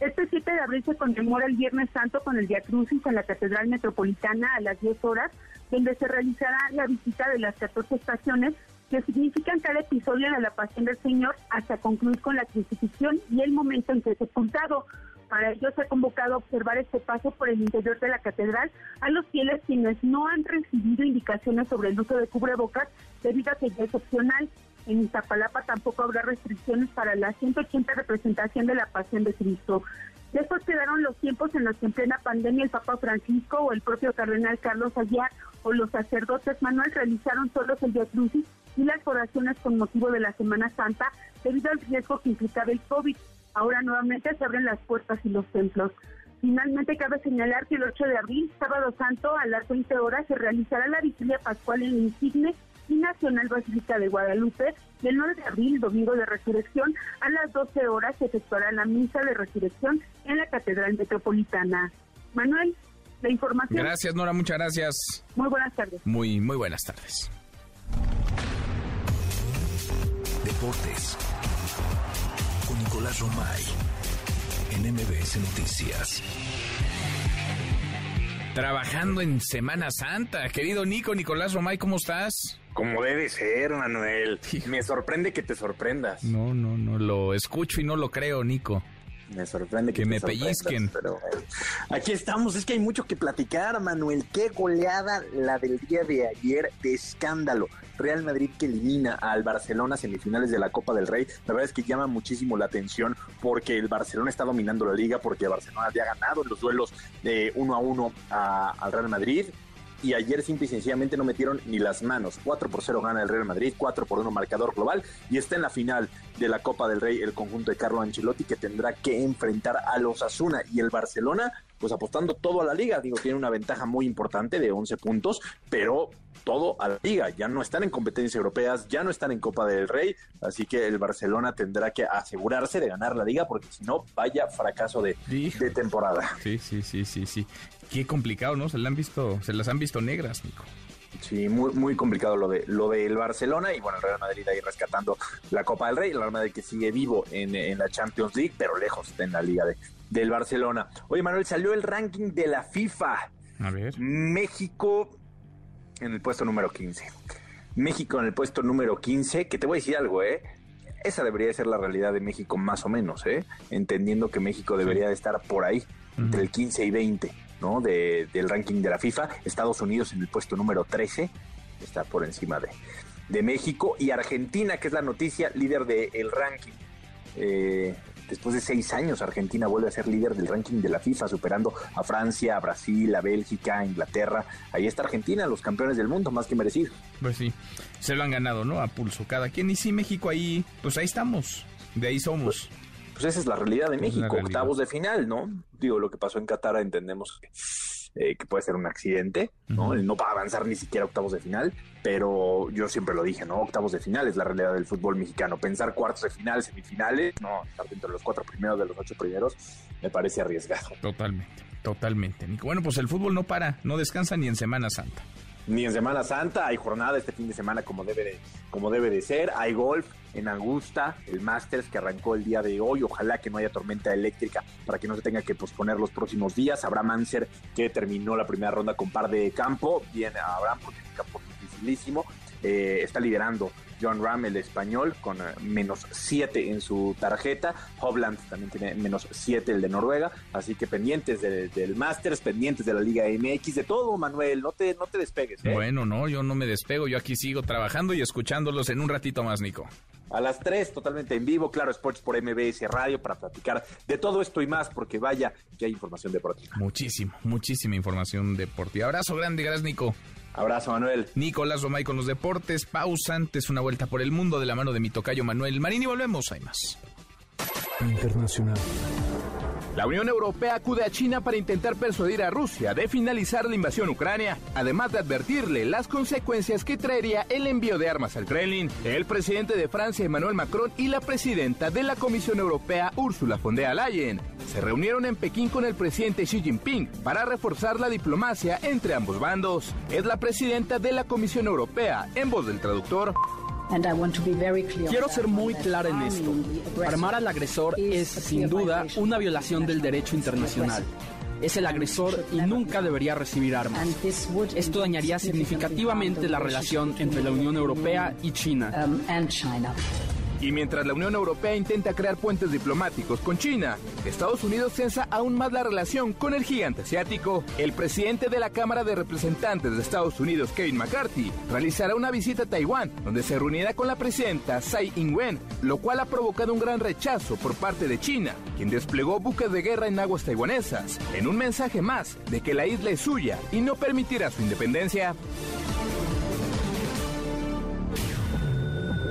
Este 7 de abril se conmemora el Viernes Santo con el Día Crucis en la Catedral Metropolitana a las 10 horas, donde se realizará la visita de las 14 estaciones que significan cada episodio de la pasión del Señor hasta concluir con la crucifixión y el momento en que es sepultado. Para ello se ha convocado a observar este paso por el interior de la catedral a los fieles quienes no han recibido indicaciones sobre el uso de cubrebocas debido a que ya es opcional. En Iztapalapa tampoco habrá restricciones para la 180 representación de la Pasión de Cristo. Después quedaron los tiempos en los que en plena pandemia el Papa Francisco o el propio Cardenal Carlos Aguiar o los sacerdotes Manuel realizaron solos el Día Crucis y las oraciones con motivo de la Semana Santa debido al riesgo que implicaba el COVID. Ahora nuevamente se abren las puertas y los templos. Finalmente, cabe señalar que el 8 de abril, sábado santo, a las 20 horas, se realizará la vigilia pascual en Insigne y Nacional Basílica de Guadalupe. Y el 9 de abril, domingo de resurrección, a las 12 horas se efectuará la misa de resurrección en la Catedral Metropolitana. Manuel, la información. Gracias, Nora, muchas gracias. Muy buenas tardes. Muy, muy buenas tardes. Deportes. Con Nicolás Romay. En MBS Noticias. Trabajando en Semana Santa. Querido Nico, Nicolás Romay, ¿cómo estás? Como debe ser, Manuel. Me sorprende que te sorprendas. No, no, no, lo escucho y no lo creo, Nico. Me sorprende que, que me pellizquen. Pero bueno. aquí estamos, es que hay mucho que platicar, Manuel. Qué goleada la del día de ayer de escándalo. Real Madrid que elimina al Barcelona semifinales de la Copa del Rey. La verdad es que llama muchísimo la atención porque el Barcelona está dominando la liga, porque el Barcelona había ganado en los duelos de uno a uno a- al Real Madrid y ayer simple y sencillamente no metieron ni las manos. 4 por 0 gana el Real Madrid, 4 por 1 marcador global y está en la final de la Copa del Rey el conjunto de Carlo Ancelotti que tendrá que enfrentar a los Asuna y el Barcelona pues apostando todo a la liga, digo, tiene una ventaja muy importante de 11 puntos, pero todo a la liga, ya no están en competencias europeas, ya no están en Copa del Rey, así que el Barcelona tendrá que asegurarse de ganar la liga porque si no, vaya fracaso de, de temporada. Sí, sí, sí, sí, sí. Qué complicado, ¿no? Se, la han visto, se las han visto negras, Nico. Sí, muy, muy complicado lo de lo del Barcelona y bueno, el Real Madrid ahí rescatando la Copa del Rey, el Real Madrid que sigue vivo en, en la Champions League, pero lejos en la liga de, del Barcelona. Oye, Manuel, salió el ranking de la FIFA. A ver. México en el puesto número 15. México en el puesto número 15, que te voy a decir algo, ¿eh? Esa debería ser la realidad de México más o menos, ¿eh? Entendiendo que México debería de estar por ahí, entre el 15 y 20, ¿no? De, del ranking de la FIFA. Estados Unidos en el puesto número 13, está por encima de, de México. Y Argentina, que es la noticia, líder del ranking. Eh, después de seis años, Argentina vuelve a ser líder del ranking de la FIFA, superando a Francia, a Brasil, a Bélgica, a Inglaterra. Ahí está Argentina, los campeones del mundo, más que merecido. Pues sí, se lo han ganado, ¿no? A pulso cada quien. Y sí, México ahí, pues ahí estamos. De ahí somos. Esa es la realidad de México, realidad. octavos de final, ¿no? Digo, lo que pasó en Qatar entendemos que, eh, que puede ser un accidente, ¿no? No va a avanzar ni siquiera octavos de final, pero yo siempre lo dije, ¿no? Octavos de final es la realidad del fútbol mexicano. Pensar cuartos de final, semifinales, no, estar dentro de los cuatro primeros, de los ocho primeros, me parece arriesgado. Totalmente, totalmente. Bueno, pues el fútbol no para, no descansa ni en Semana Santa. Ni en Semana Santa, hay jornada este fin de semana como debe de, como debe de ser, hay golf en Augusta, el Masters que arrancó el día de hoy, ojalá que no haya tormenta eléctrica para que no se tenga que posponer los próximos días, Abraham Anser que terminó la primera ronda con par de campo, bien Abraham porque un campo dificilísimo, Eh, está liderando John Ram, el español, con eh, menos 7 en su tarjeta. Hovland también tiene menos 7 el de Noruega. Así que pendientes de- del Masters, pendientes de la Liga MX, de todo, Manuel. No te, no te despegues. ¿eh? Bueno, no, yo no me despego, yo aquí sigo trabajando y escuchándolos en un ratito más, Nico. A las 3, totalmente en vivo, claro, Sports por MBS Radio para platicar de todo esto y más, porque vaya que hay información deportiva. Muchísimo, muchísima información deportiva. Abrazo grande, gracias, Nico. Abrazo, Manuel. Nicolás Romay con los deportes. Pausa antes, una vuelta por el mundo de la mano de mi tocayo Manuel Marín y volvemos. Hay más. Internacional. La Unión Europea acude a China para intentar persuadir a Rusia de finalizar la invasión ucrania, además de advertirle las consecuencias que traería el envío de armas al Kremlin. El presidente de Francia, Emmanuel Macron, y la presidenta de la Comisión Europea, Ursula von der Leyen, se reunieron en Pekín con el presidente Xi Jinping para reforzar la diplomacia entre ambos bandos. Es la presidenta de la Comisión Europea, en voz del traductor. Quiero ser muy clara en esto. Armar al agresor es, sin duda, una violación del derecho internacional. Es el agresor y nunca debería recibir armas. Esto dañaría significativamente la relación entre la Unión Europea y China. Y mientras la Unión Europea intenta crear puentes diplomáticos con China, Estados Unidos tensa aún más la relación con el gigante asiático. El presidente de la Cámara de Representantes de Estados Unidos, Kevin McCarthy, realizará una visita a Taiwán, donde se reunirá con la presidenta Tsai Ing-wen, lo cual ha provocado un gran rechazo por parte de China, quien desplegó buques de guerra en aguas taiwanesas, en un mensaje más de que la isla es suya y no permitirá su independencia.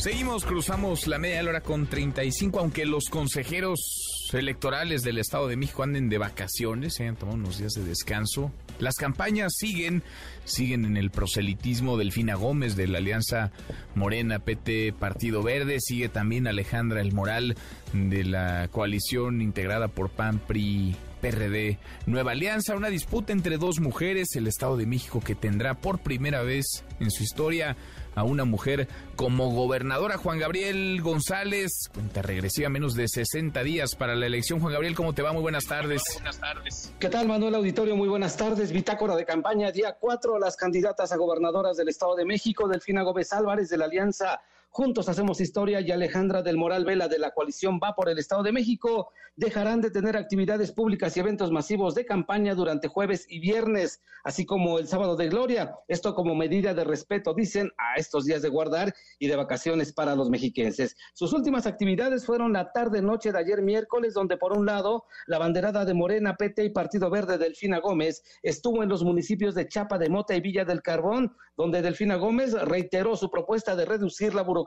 Seguimos, cruzamos la media hora con 35, aunque los consejeros electorales del Estado de México anden de vacaciones, se han tomado unos días de descanso. Las campañas siguen, siguen en el proselitismo. Delfina Gómez de la Alianza Morena PT Partido Verde, sigue también Alejandra El Moral de la coalición integrada por PAN PRI PRD Nueva Alianza, una disputa entre dos mujeres, el Estado de México que tendrá por primera vez en su historia a una mujer como gobernadora. Juan Gabriel González, cuenta regresiva, menos de 60 días para la elección. Juan Gabriel, ¿cómo te va? Muy buenas tardes. Buenas tardes. ¿Qué tal, Manuel Auditorio? Muy buenas tardes. Bitácora de campaña, día 4, las candidatas a gobernadoras del Estado de México, Delfina Gómez Álvarez de la Alianza Juntos Hacemos Historia y Alejandra del Moral Vela de la coalición Va por el Estado de México dejarán de tener actividades públicas y eventos masivos de campaña durante jueves y viernes, así como el sábado de gloria. Esto como medida de respeto, dicen, a estos días de guardar y de vacaciones para los mexiquenses. Sus últimas actividades fueron la tarde-noche de ayer miércoles, donde por un lado la banderada de Morena, PT y Partido Verde Delfina Gómez estuvo en los municipios de Chapa de Mota y Villa del Carbón, donde Delfina Gómez reiteró su propuesta de reducir la burocracia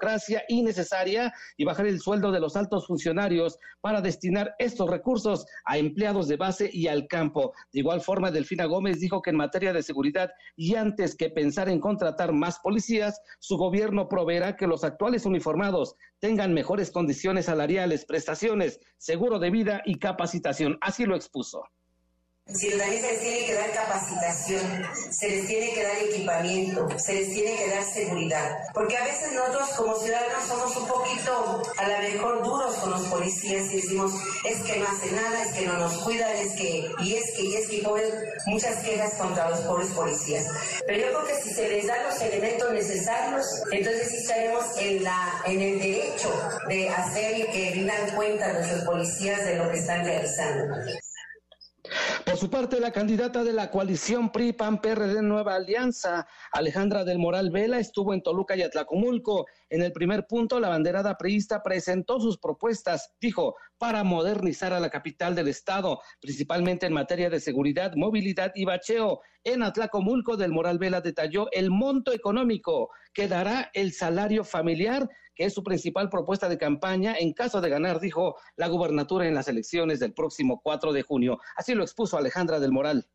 innecesaria y bajar el sueldo de los altos funcionarios para destinar estos recursos a empleados de base y al campo. De igual forma, Delfina Gómez dijo que en materia de seguridad y antes que pensar en contratar más policías, su gobierno proveerá que los actuales uniformados tengan mejores condiciones salariales, prestaciones, seguro de vida y capacitación. Así lo expuso. También se les tiene que dar capacitación, se les tiene que dar equipamiento, se les tiene que dar seguridad. Porque a veces nosotros como ciudadanos somos un poquito a lo mejor duros con los policías y decimos, es que no hace nada, es que no nos cuidan, es que, y es que, y es que, pobres, muchas quejas contra los pobres policías. Pero yo creo que si se les dan los elementos necesarios, entonces sí estaremos en, la, en el derecho de hacer y que rindan cuenta nuestros policías de lo que están realizando. Por su parte, la candidata de la coalición PRI-PAN-PRD Nueva Alianza, Alejandra del Moral Vela, estuvo en Toluca y Atlacomulco. En el primer punto, la banderada priista presentó sus propuestas, dijo, para modernizar a la capital del estado, principalmente en materia de seguridad, movilidad y bacheo. En Atlacomulco del Moral Vela detalló el monto económico que dará el salario familiar que es su principal propuesta de campaña en caso de ganar, dijo, la gubernatura en las elecciones del próximo 4 de junio. Así lo expuso Alejandra del Moral.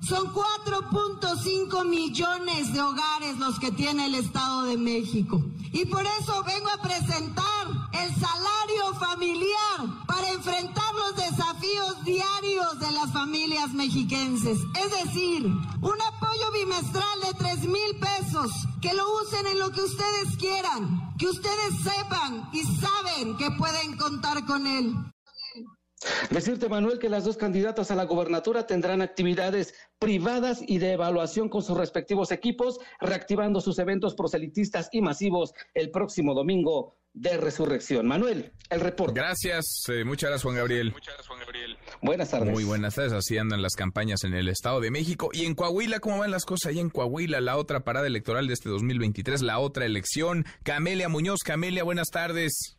Son 4.5 millones de hogares los que tiene el Estado de México. Y por eso vengo a presentar el salario familiar para enfrentar los desafíos diarios de las familias mexiquenses. Es decir, un apoyo bimestral de 3 mil pesos, que lo usen en lo que ustedes quieran, que ustedes sepan y saben que pueden contar con él. Decirte, Manuel, que las dos candidatas a la gobernatura tendrán actividades privadas y de evaluación con sus respectivos equipos, reactivando sus eventos proselitistas y masivos el próximo domingo de resurrección. Manuel, el reporte. Gracias, eh, muchas gracias Juan Gabriel. Muchas gracias Juan Gabriel. Buenas tardes. Muy buenas tardes, así andan las campañas en el Estado de México. Y en Coahuila, ¿cómo van las cosas ahí en Coahuila? La otra parada electoral de este 2023, la otra elección. Camelia Muñoz, Camelia, buenas tardes.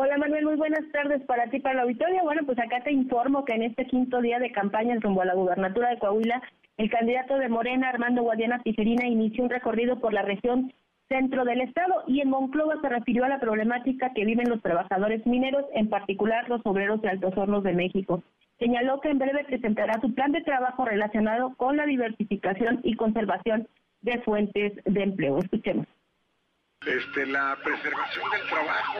Hola Manuel, muy buenas tardes para ti, para la auditorio. Bueno, pues acá te informo que en este quinto día de campaña rumbo a la gubernatura de Coahuila, el candidato de Morena, Armando Guadiana Tijerina, inició un recorrido por la región centro del estado y en Monclova se refirió a la problemática que viven los trabajadores mineros, en particular los obreros de Altos Hornos de México. Señaló que en breve presentará su plan de trabajo relacionado con la diversificación y conservación de fuentes de empleo. Escuchemos este, la preservación del trabajo.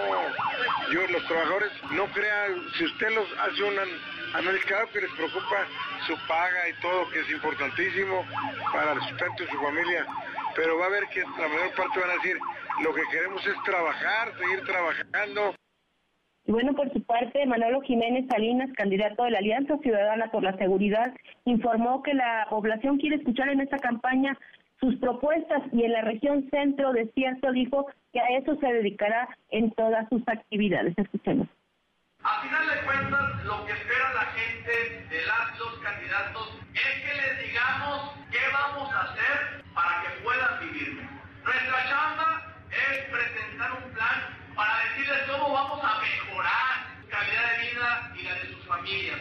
Yo, los trabajadores, no crean, si usted los hace un análisis, claro que les preocupa su paga y todo, que es importantísimo para el sustento de su familia, pero va a ver que la mayor parte van a decir, lo que queremos es trabajar, seguir trabajando. Bueno, por su parte, Manolo Jiménez Salinas, candidato de la Alianza Ciudadana por la Seguridad, informó que la población quiere escuchar en esta campaña sus propuestas y en la región centro desierto dijo que a eso se dedicará en todas sus actividades. Escuchemos. A final de cuentas, lo que espera la gente de las los candidatos es que les digamos qué vamos a hacer para que puedan vivir. Nuestra chamba es presentar un plan para decirles cómo vamos a mejorar su calidad de vida y la de sus familias.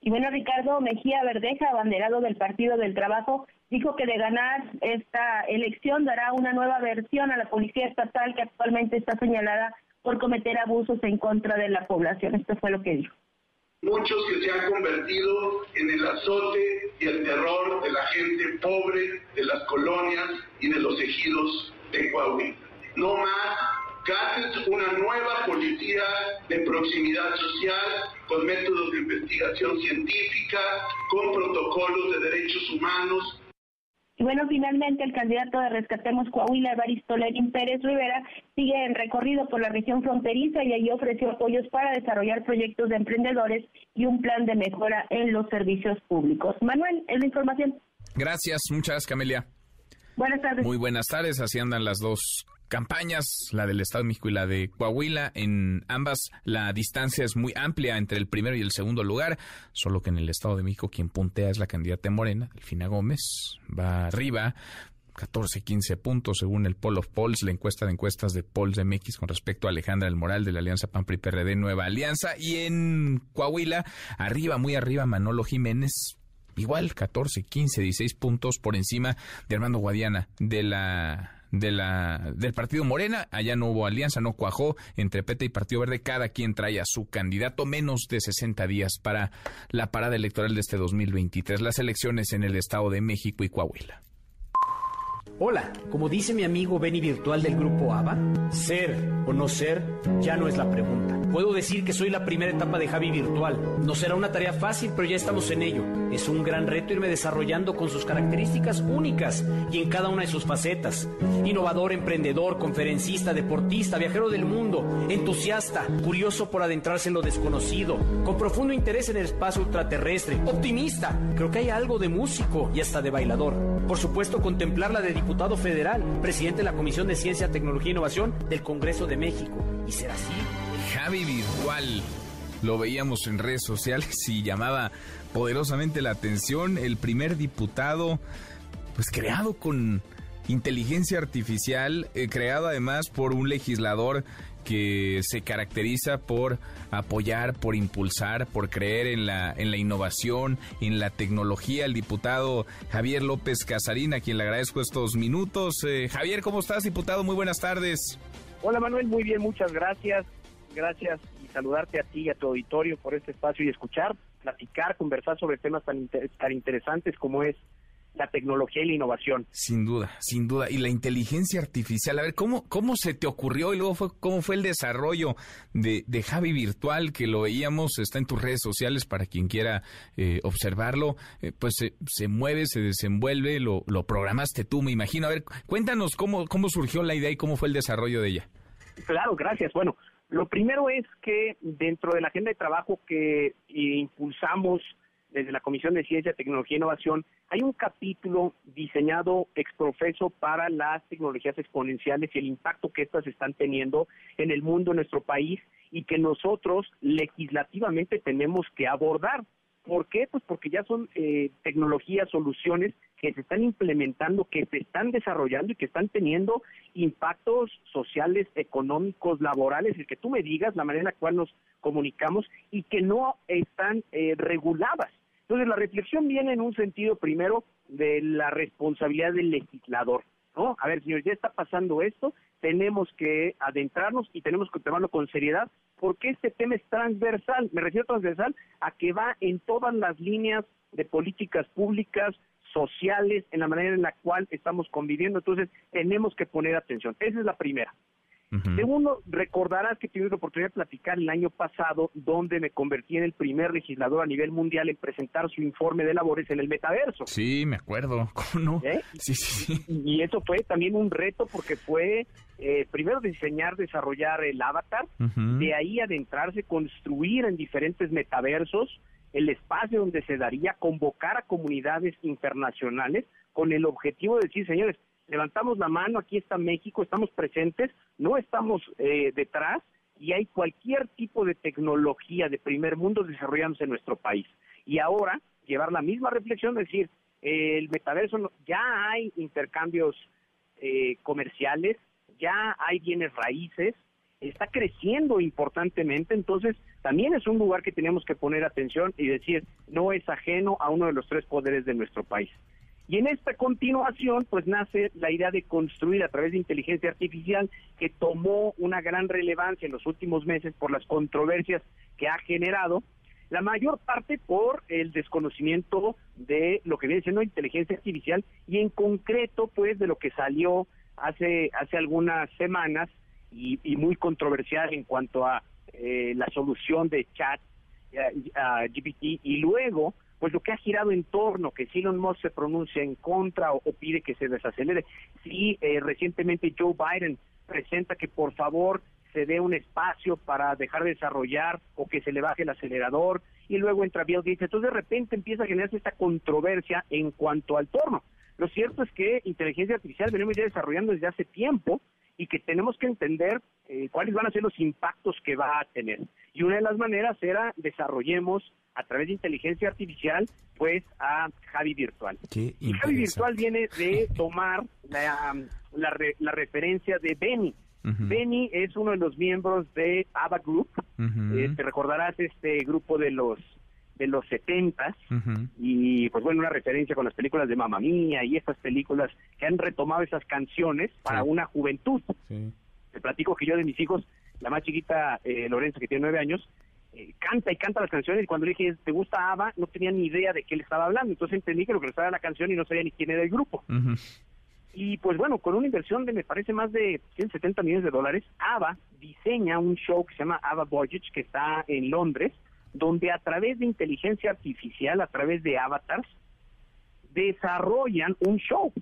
Y bueno, Ricardo Mejía Verdeja, abanderado del Partido del Trabajo, dijo que de ganar esta elección dará una nueva versión a la Policía Estatal que actualmente está señalada por cometer abusos en contra de la población. Esto fue lo que dijo. Muchos que se han convertido en el azote y el terror de la gente pobre de las colonias y de los ejidos de Coahuila. No más CAT una nueva policía de proximidad social con métodos de investigación científica, con protocolos de derechos humanos. Y bueno, finalmente el candidato de Rescatemos Coahuila, Evaristo Lenin Pérez Rivera, sigue en recorrido por la región fronteriza y allí ofreció apoyos para desarrollar proyectos de emprendedores y un plan de mejora en los servicios públicos. Manuel, es la información. Gracias, muchas gracias, Camelia. Buenas tardes. Muy buenas tardes, así andan las dos campañas, la del Estado de México y la de Coahuila. En ambas la distancia es muy amplia entre el primero y el segundo lugar, solo que en el Estado de México quien puntea es la candidata Morena, Delfina Gómez, va arriba. 14, 15 puntos según el Poll of Polls, la encuesta de encuestas de Polls de MX con respecto a Alejandra del Moral de la Alianza PAMPRI PRD Nueva Alianza. Y en Coahuila, arriba, muy arriba, Manolo Jiménez, igual 14, 15, 16 puntos por encima de Armando Guadiana de la de la, del partido Morena. Allá no hubo alianza, no cuajó entre PT y Partido Verde. Cada quien trae a su candidato menos de 60 días para la parada electoral de este 2023. Las elecciones en el Estado de México y Coahuila. Hola, como dice mi amigo Benny Virtual del grupo ABA, ser o no ser ya no es la pregunta. Puedo decir que soy la primera etapa de Javi Virtual. No será una tarea fácil, pero ya estamos en ello. Es un gran reto irme desarrollando con sus características únicas y en cada una de sus facetas. Innovador, emprendedor, conferencista, deportista, viajero del mundo, entusiasta, curioso por adentrarse en lo desconocido, con profundo interés en el espacio ultraterrestre, optimista. Creo que hay algo de músico y hasta de bailador. Por supuesto, contemplar la de diputado federal, presidente de la Comisión de Ciencia, Tecnología e Innovación del Congreso de México. Y será así. Javi Virtual. Lo veíamos en redes sociales y llamaba poderosamente la atención el primer diputado, pues creado con inteligencia artificial, eh, creado además por un legislador que se caracteriza por apoyar, por impulsar, por creer en la, en la innovación, en la tecnología. El diputado Javier López Casarín, a quien le agradezco estos minutos. Eh, Javier, ¿cómo estás, diputado? Muy buenas tardes. Hola Manuel, muy bien, muchas gracias. Gracias y saludarte a ti y a tu auditorio por este espacio y escuchar, platicar, conversar sobre temas tan, tan interesantes como es la tecnología y la innovación. Sin duda, sin duda. Y la inteligencia artificial. A ver, ¿cómo, cómo se te ocurrió y luego fue, cómo fue el desarrollo de, de Javi Virtual que lo veíamos, está en tus redes sociales para quien quiera eh, observarlo? Eh, pues se, se, mueve, se desenvuelve, lo, lo programaste tú, me imagino. A ver, cuéntanos cómo, cómo surgió la idea y cómo fue el desarrollo de ella. Claro, gracias. Bueno, lo primero es que dentro de la agenda de trabajo que impulsamos desde la Comisión de Ciencia, Tecnología e Innovación, hay un capítulo diseñado exprofeso para las tecnologías exponenciales y el impacto que éstas están teniendo en el mundo, en nuestro país, y que nosotros legislativamente tenemos que abordar. ¿Por qué? Pues porque ya son eh, tecnologías, soluciones que se están implementando, que se están desarrollando y que están teniendo impactos sociales, económicos, laborales, el que tú me digas, la manera en la cual nos comunicamos y que no están eh, reguladas. Entonces, la reflexión viene en un sentido primero de la responsabilidad del legislador. ¿no? A ver, señor, ya está pasando esto, tenemos que adentrarnos y tenemos que tomarlo con seriedad porque este tema es transversal. Me refiero transversal a que va en todas las líneas de políticas públicas sociales, en la manera en la cual estamos conviviendo. Entonces, tenemos que poner atención. Esa es la primera. Segundo, recordarás que tuve la oportunidad de platicar el año pasado, donde me convertí en el primer legislador a nivel mundial en presentar su informe de labores en el metaverso. Sí, me acuerdo. ¿Cómo no? ¿Eh? Sí, sí, sí. Y eso fue también un reto porque fue eh, primero diseñar, desarrollar el avatar, de ahí adentrarse, construir en diferentes metaversos el espacio donde se daría, convocar a comunidades internacionales con el objetivo de decir, señores, levantamos la mano, aquí está México, estamos presentes, no estamos eh, detrás y hay cualquier tipo de tecnología de primer mundo desarrollándose en nuestro país. Y ahora llevar la misma reflexión, decir, el metaverso ya hay intercambios eh, comerciales, ya hay bienes raíces, está creciendo importantemente, entonces también es un lugar que tenemos que poner atención y decir, no es ajeno a uno de los tres poderes de nuestro país. Y en esta continuación, pues nace la idea de construir a través de inteligencia artificial que tomó una gran relevancia en los últimos meses por las controversias que ha generado, la mayor parte por el desconocimiento de lo que viene siendo inteligencia artificial y en concreto, pues, de lo que salió hace, hace algunas semanas y, muy controversial en cuanto a eh, la solución de chat a GPT y luego pues lo que ha girado en torno, que si Elon Musk se pronuncia en contra o, pide que se desacelere, si eh, recientemente Joe Biden presenta que por favor se dé un espacio para dejar de desarrollar o que se le baje el acelerador y luego entra Bill Gates, entonces de repente empieza a generarse esta controversia en cuanto al torno. Lo cierto es que inteligencia artificial venimos ya desarrollando desde hace tiempo y que tenemos que entender eh, cuáles van a ser los impactos que va a tener. Y una de las maneras era desarrollemos a través de inteligencia artificial, pues a Javi Virtual. y Javi Virtual viene de tomar la, la, referencia de Benny. Benny es uno de los miembros de ABBA Group. Eh, te recordarás este grupo de los de los setentas y pues bueno una referencia con las películas de Mamma Mía y estas películas que han retomado esas canciones para una juventud. Te platico que yo de mis hijos, la más chiquita eh, Lorenzo que tiene nueve años, eh, canta y canta las canciones y cuando le dije, ¿te gusta ABBA? No tenía ni idea de qué le estaba hablando, entonces entendí que lo que le estaba la canción y no sabía ni quién era el grupo. Y pues bueno, con una inversión de me parece más de 170 millones de dólares, ABBA diseña un show que se llama ABBA Voyage, que está en Londres, donde a través de inteligencia artificial, a través de avatars, desarrollan un show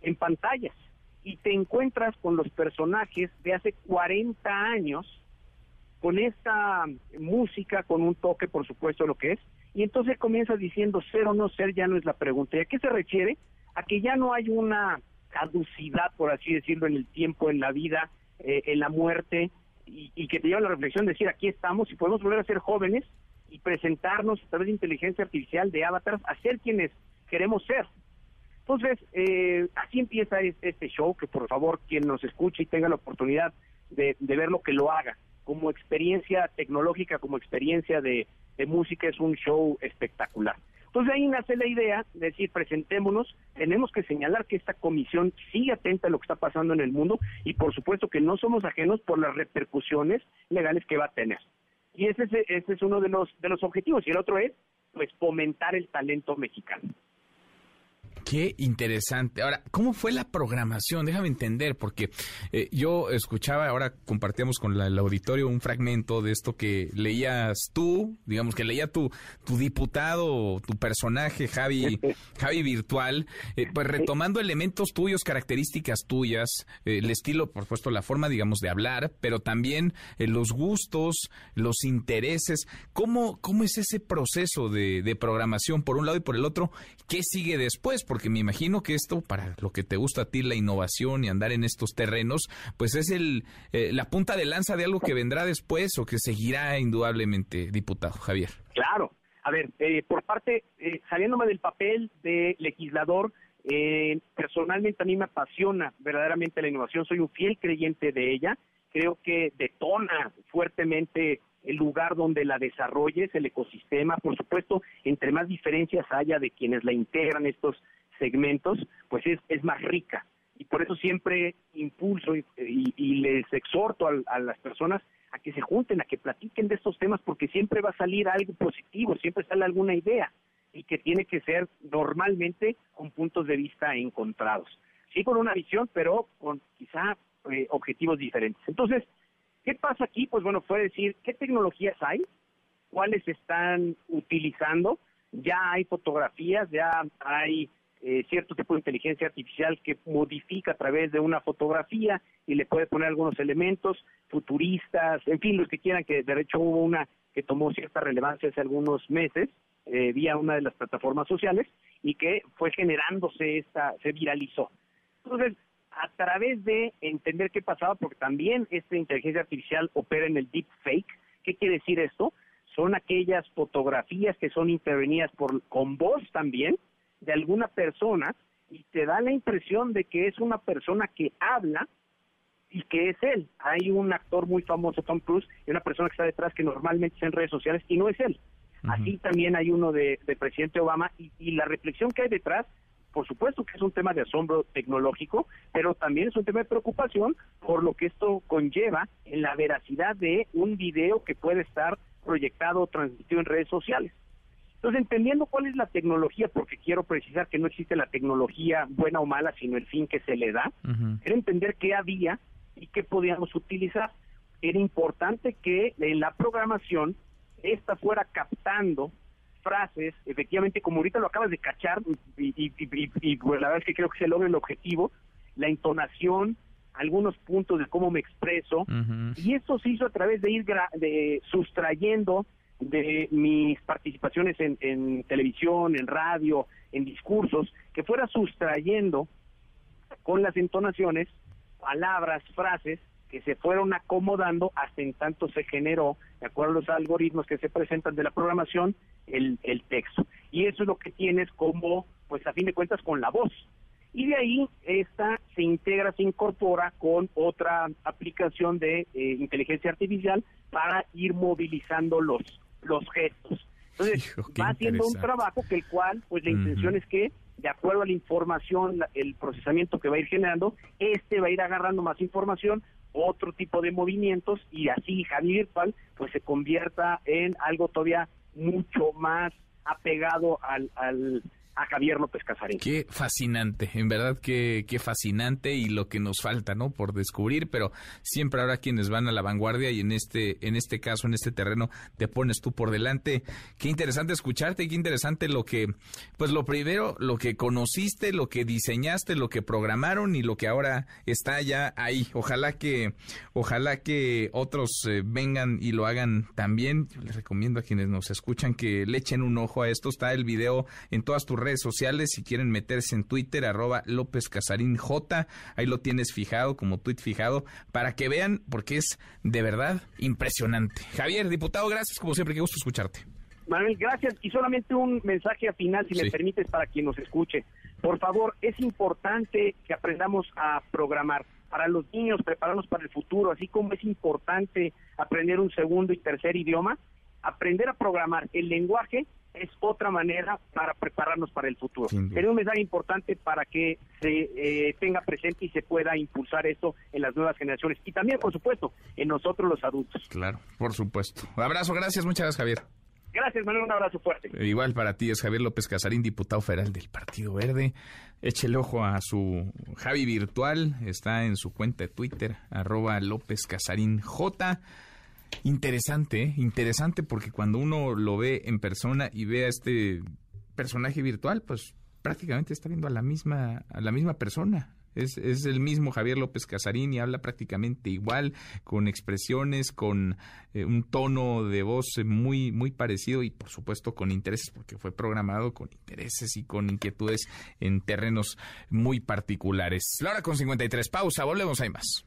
en pantallas y te encuentras con los personajes de hace 40 años con esta música, con un toque, por supuesto, lo que es, y entonces comienza diciendo ser o no ser ya no es la pregunta. ¿Y a qué se refiere? A que ya no hay una caducidad, por así decirlo, en el tiempo, en la vida, eh, en la muerte, y, que te lleva a la reflexión de decir, aquí estamos y podemos volver a ser jóvenes y presentarnos a través de inteligencia artificial, de avatars, a ser quienes queremos ser. Entonces, eh, así empieza este show, que por favor quien nos escuche y tenga la oportunidad de, de verlo, que lo haga como experiencia tecnológica, como experiencia de, música, es un show espectacular. Entonces ahí nace la idea de decir, presentémonos, tenemos que señalar que esta comisión sigue atenta a lo que está pasando en el mundo y por supuesto que no somos ajenos por las repercusiones legales que va a tener. Y ese es, ese es uno de los, de los objetivos. Y el otro es, pues, fomentar el talento mexicano. Qué interesante. Ahora, ¿cómo fue la programación? Déjame entender, porque eh, yo escuchaba, ahora compartíamos con el auditorio un fragmento de esto que leías tú, digamos que leía tu, tu diputado, tu personaje, Javi, Javi Virtual, eh, pues retomando elementos tuyos, características tuyas, eh, el estilo, por supuesto, la forma, digamos, de hablar, pero también los gustos, los intereses. ¿Cómo, cómo es ese proceso de, de programación por un lado y por el otro? ¿Qué sigue después? Porque me imagino que esto, para lo que te gusta a ti, la innovación y andar en estos terrenos, pues es el eh, la punta de lanza de algo que vendrá después o que seguirá indudablemente, diputado Javier. Claro. A ver, eh, por parte, eh, saliéndome del papel de legislador, personalmente a mí me apasiona verdaderamente la innovación, soy un fiel creyente de ella, creo que detona fuertemente el lugar donde la desarrolles, el ecosistema, por supuesto, entre más diferencias haya de quienes la integran estos segmentos, pues es, más rica. Y por eso siempre impulso y, les exhorto a, las personas a que se junten, a que platiquen de estos temas, porque siempre va a salir algo positivo, siempre sale alguna idea. y que tiene que ser normalmente con puntos de vista encontrados. Sí con una visión, pero con quizá eh, objetivos diferentes. Entonces, ¿qué pasa aquí? Pues bueno, fue decir, ¿qué tecnologías hay? ¿Cuáles están utilizando? Ya hay fotografías, ya hay eh, cierto tipo de inteligencia artificial que modifica a través de una fotografía y le puede poner algunos elementos futuristas, en fin, los que quieran, que de hecho hubo una que tomó cierta relevancia hace algunos meses eh, vía una de las plataformas sociales y que fue generándose esta, se viralizó. Entonces, a través de entender qué pasaba, porque también esta inteligencia artificial opera en el deep fake, ¿qué quiere decir esto? Son aquellas fotografías que son intervenidas por, con voz también, de alguna persona y te da la impresión de que es una persona que habla y que es él. Hay un actor muy famoso, Tom Cruise, y una persona que está detrás que normalmente está en redes sociales y no es él. Así también hay uno de, presidente Obama y, y, la reflexión que hay detrás, por supuesto que es un tema de asombro tecnológico, pero también es un tema de preocupación por lo que esto conlleva en la veracidad de un video que puede estar proyectado o transmitido en redes sociales. Entonces, entendiendo cuál es la tecnología, porque quiero precisar que no existe la tecnología buena o mala, sino el fin que se le da, era entender qué había y qué podíamos utilizar. Era importante que en la programación esta fuera captando frases, efectivamente, como ahorita lo acabas de cachar, y, y, pues, la verdad es que creo que se logra el objetivo, la entonación, algunos puntos de cómo me expreso, y eso se hizo a través de ir de, sustrayendo de mis participaciones en, televisión, en radio, en discursos, que fuera sustrayendo con las entonaciones palabras, frases que se fueron acomodando hasta en tanto se generó, de acuerdo a los algoritmos que se presentan de la programación, el, el texto. Y eso es lo que tienes como, pues a fin de cuentas, con la voz. Y de ahí esta se integra, se incorpora con otra aplicación de eh, inteligencia artificial para ir movilizando los, los gestos. Entonces, va haciendo un trabajo que el cual, pues la intención es que, de acuerdo a la información, el procesamiento que va a ir generando, este va a ir agarrando más información, otro tipo de movimientos, y así Javi Virtual, pues se convierta en algo todavía mucho más apegado al, al, a Javier López Casarín. Qué fascinante, en verdad que qué fascinante y lo que nos falta, ¿no? Por descubrir, pero siempre habrá quienes van a la vanguardia y en este en este caso, en este terreno te pones tú por delante. Qué interesante escucharte qué interesante lo que pues lo primero, lo que conociste, lo que diseñaste, lo que programaron y lo que ahora está ya ahí. Ojalá que ojalá que otros eh, vengan y lo hagan también. Yo les recomiendo a quienes nos escuchan que le echen un ojo a esto. Está el video en todas tus sociales. Si quieren meterse en Twitter, arroba López Casarín J. Ahí lo tienes fijado, como tweet fijado, para que vean, porque es de verdad impresionante. Javier, diputado, gracias como siempre, qué gusto escucharte. Manuel, gracias. Y solamente un mensaje al final, si me permites, para quien nos escuche. Por favor, es importante que aprendamos a programar para los niños, prepararnos para el futuro, así como es importante aprender un segundo y tercer idioma, aprender a programar el lenguaje es otra manera para prepararnos para el futuro. Es un mensaje importante para que se eh, tenga presente y se pueda impulsar esto en las nuevas generaciones y también, por supuesto, en nosotros los adultos. Claro, por supuesto. Un abrazo, gracias, muchas gracias, Javier. Gracias, Manuel, un abrazo fuerte. Igual para ti es Javier López Casarín, diputado federal del Partido Verde. Échele ojo a su Javi virtual, está en su cuenta de Twitter, arroba López Casarín J. Interesante, ¿eh? interesante porque cuando uno lo ve en persona y ve a este personaje virtual, pues prácticamente está viendo a la misma, a la misma persona. Es, es, el mismo Javier López Casarín y habla prácticamente igual, con expresiones, con eh, un tono de voz muy, muy parecido y por supuesto con intereses, porque fue programado con intereses y con inquietudes en terrenos muy particulares. La hora con 53, pausa, volvemos, hay más.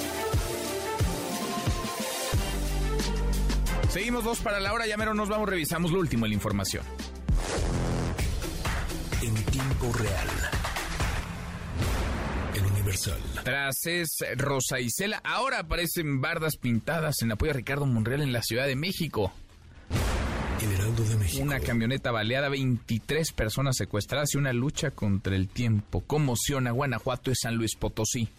Seguimos dos para la hora, ya mero nos vamos, revisamos lo último en la información. en tiempo real. El Universal. Tras es Rosa Isela, ahora aparecen bardas pintadas en apoyo a Ricardo Monreal en la Ciudad de México. El Heraldo de México. Una camioneta baleada, 23 personas secuestradas y una lucha contra el tiempo. Conmociona Guanajuato y San Luis Potosí.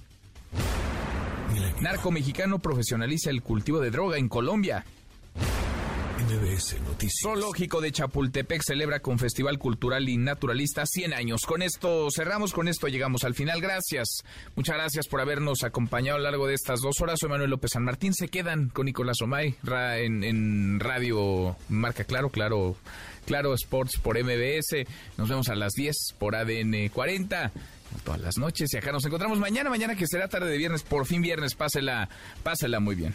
Narco mexicano profesionaliza el cultivo de droga en Colombia. MBS Noticias. Zoológico de Chapultepec celebra con Festival Cultural y Naturalista 100 años. Con esto cerramos, con esto llegamos al final. Gracias. Muchas gracias por habernos acompañado a lo largo de estas dos horas. Soy Manuel López San Martín. Se quedan con Nicolás Omay en, en Radio Marca Claro, Claro, Claro Sports por MBS. Nos vemos a las 10 por ADN 40 todas las noches y acá nos encontramos mañana, mañana que será tarde de viernes, por fin viernes, pásela, pásela muy bien.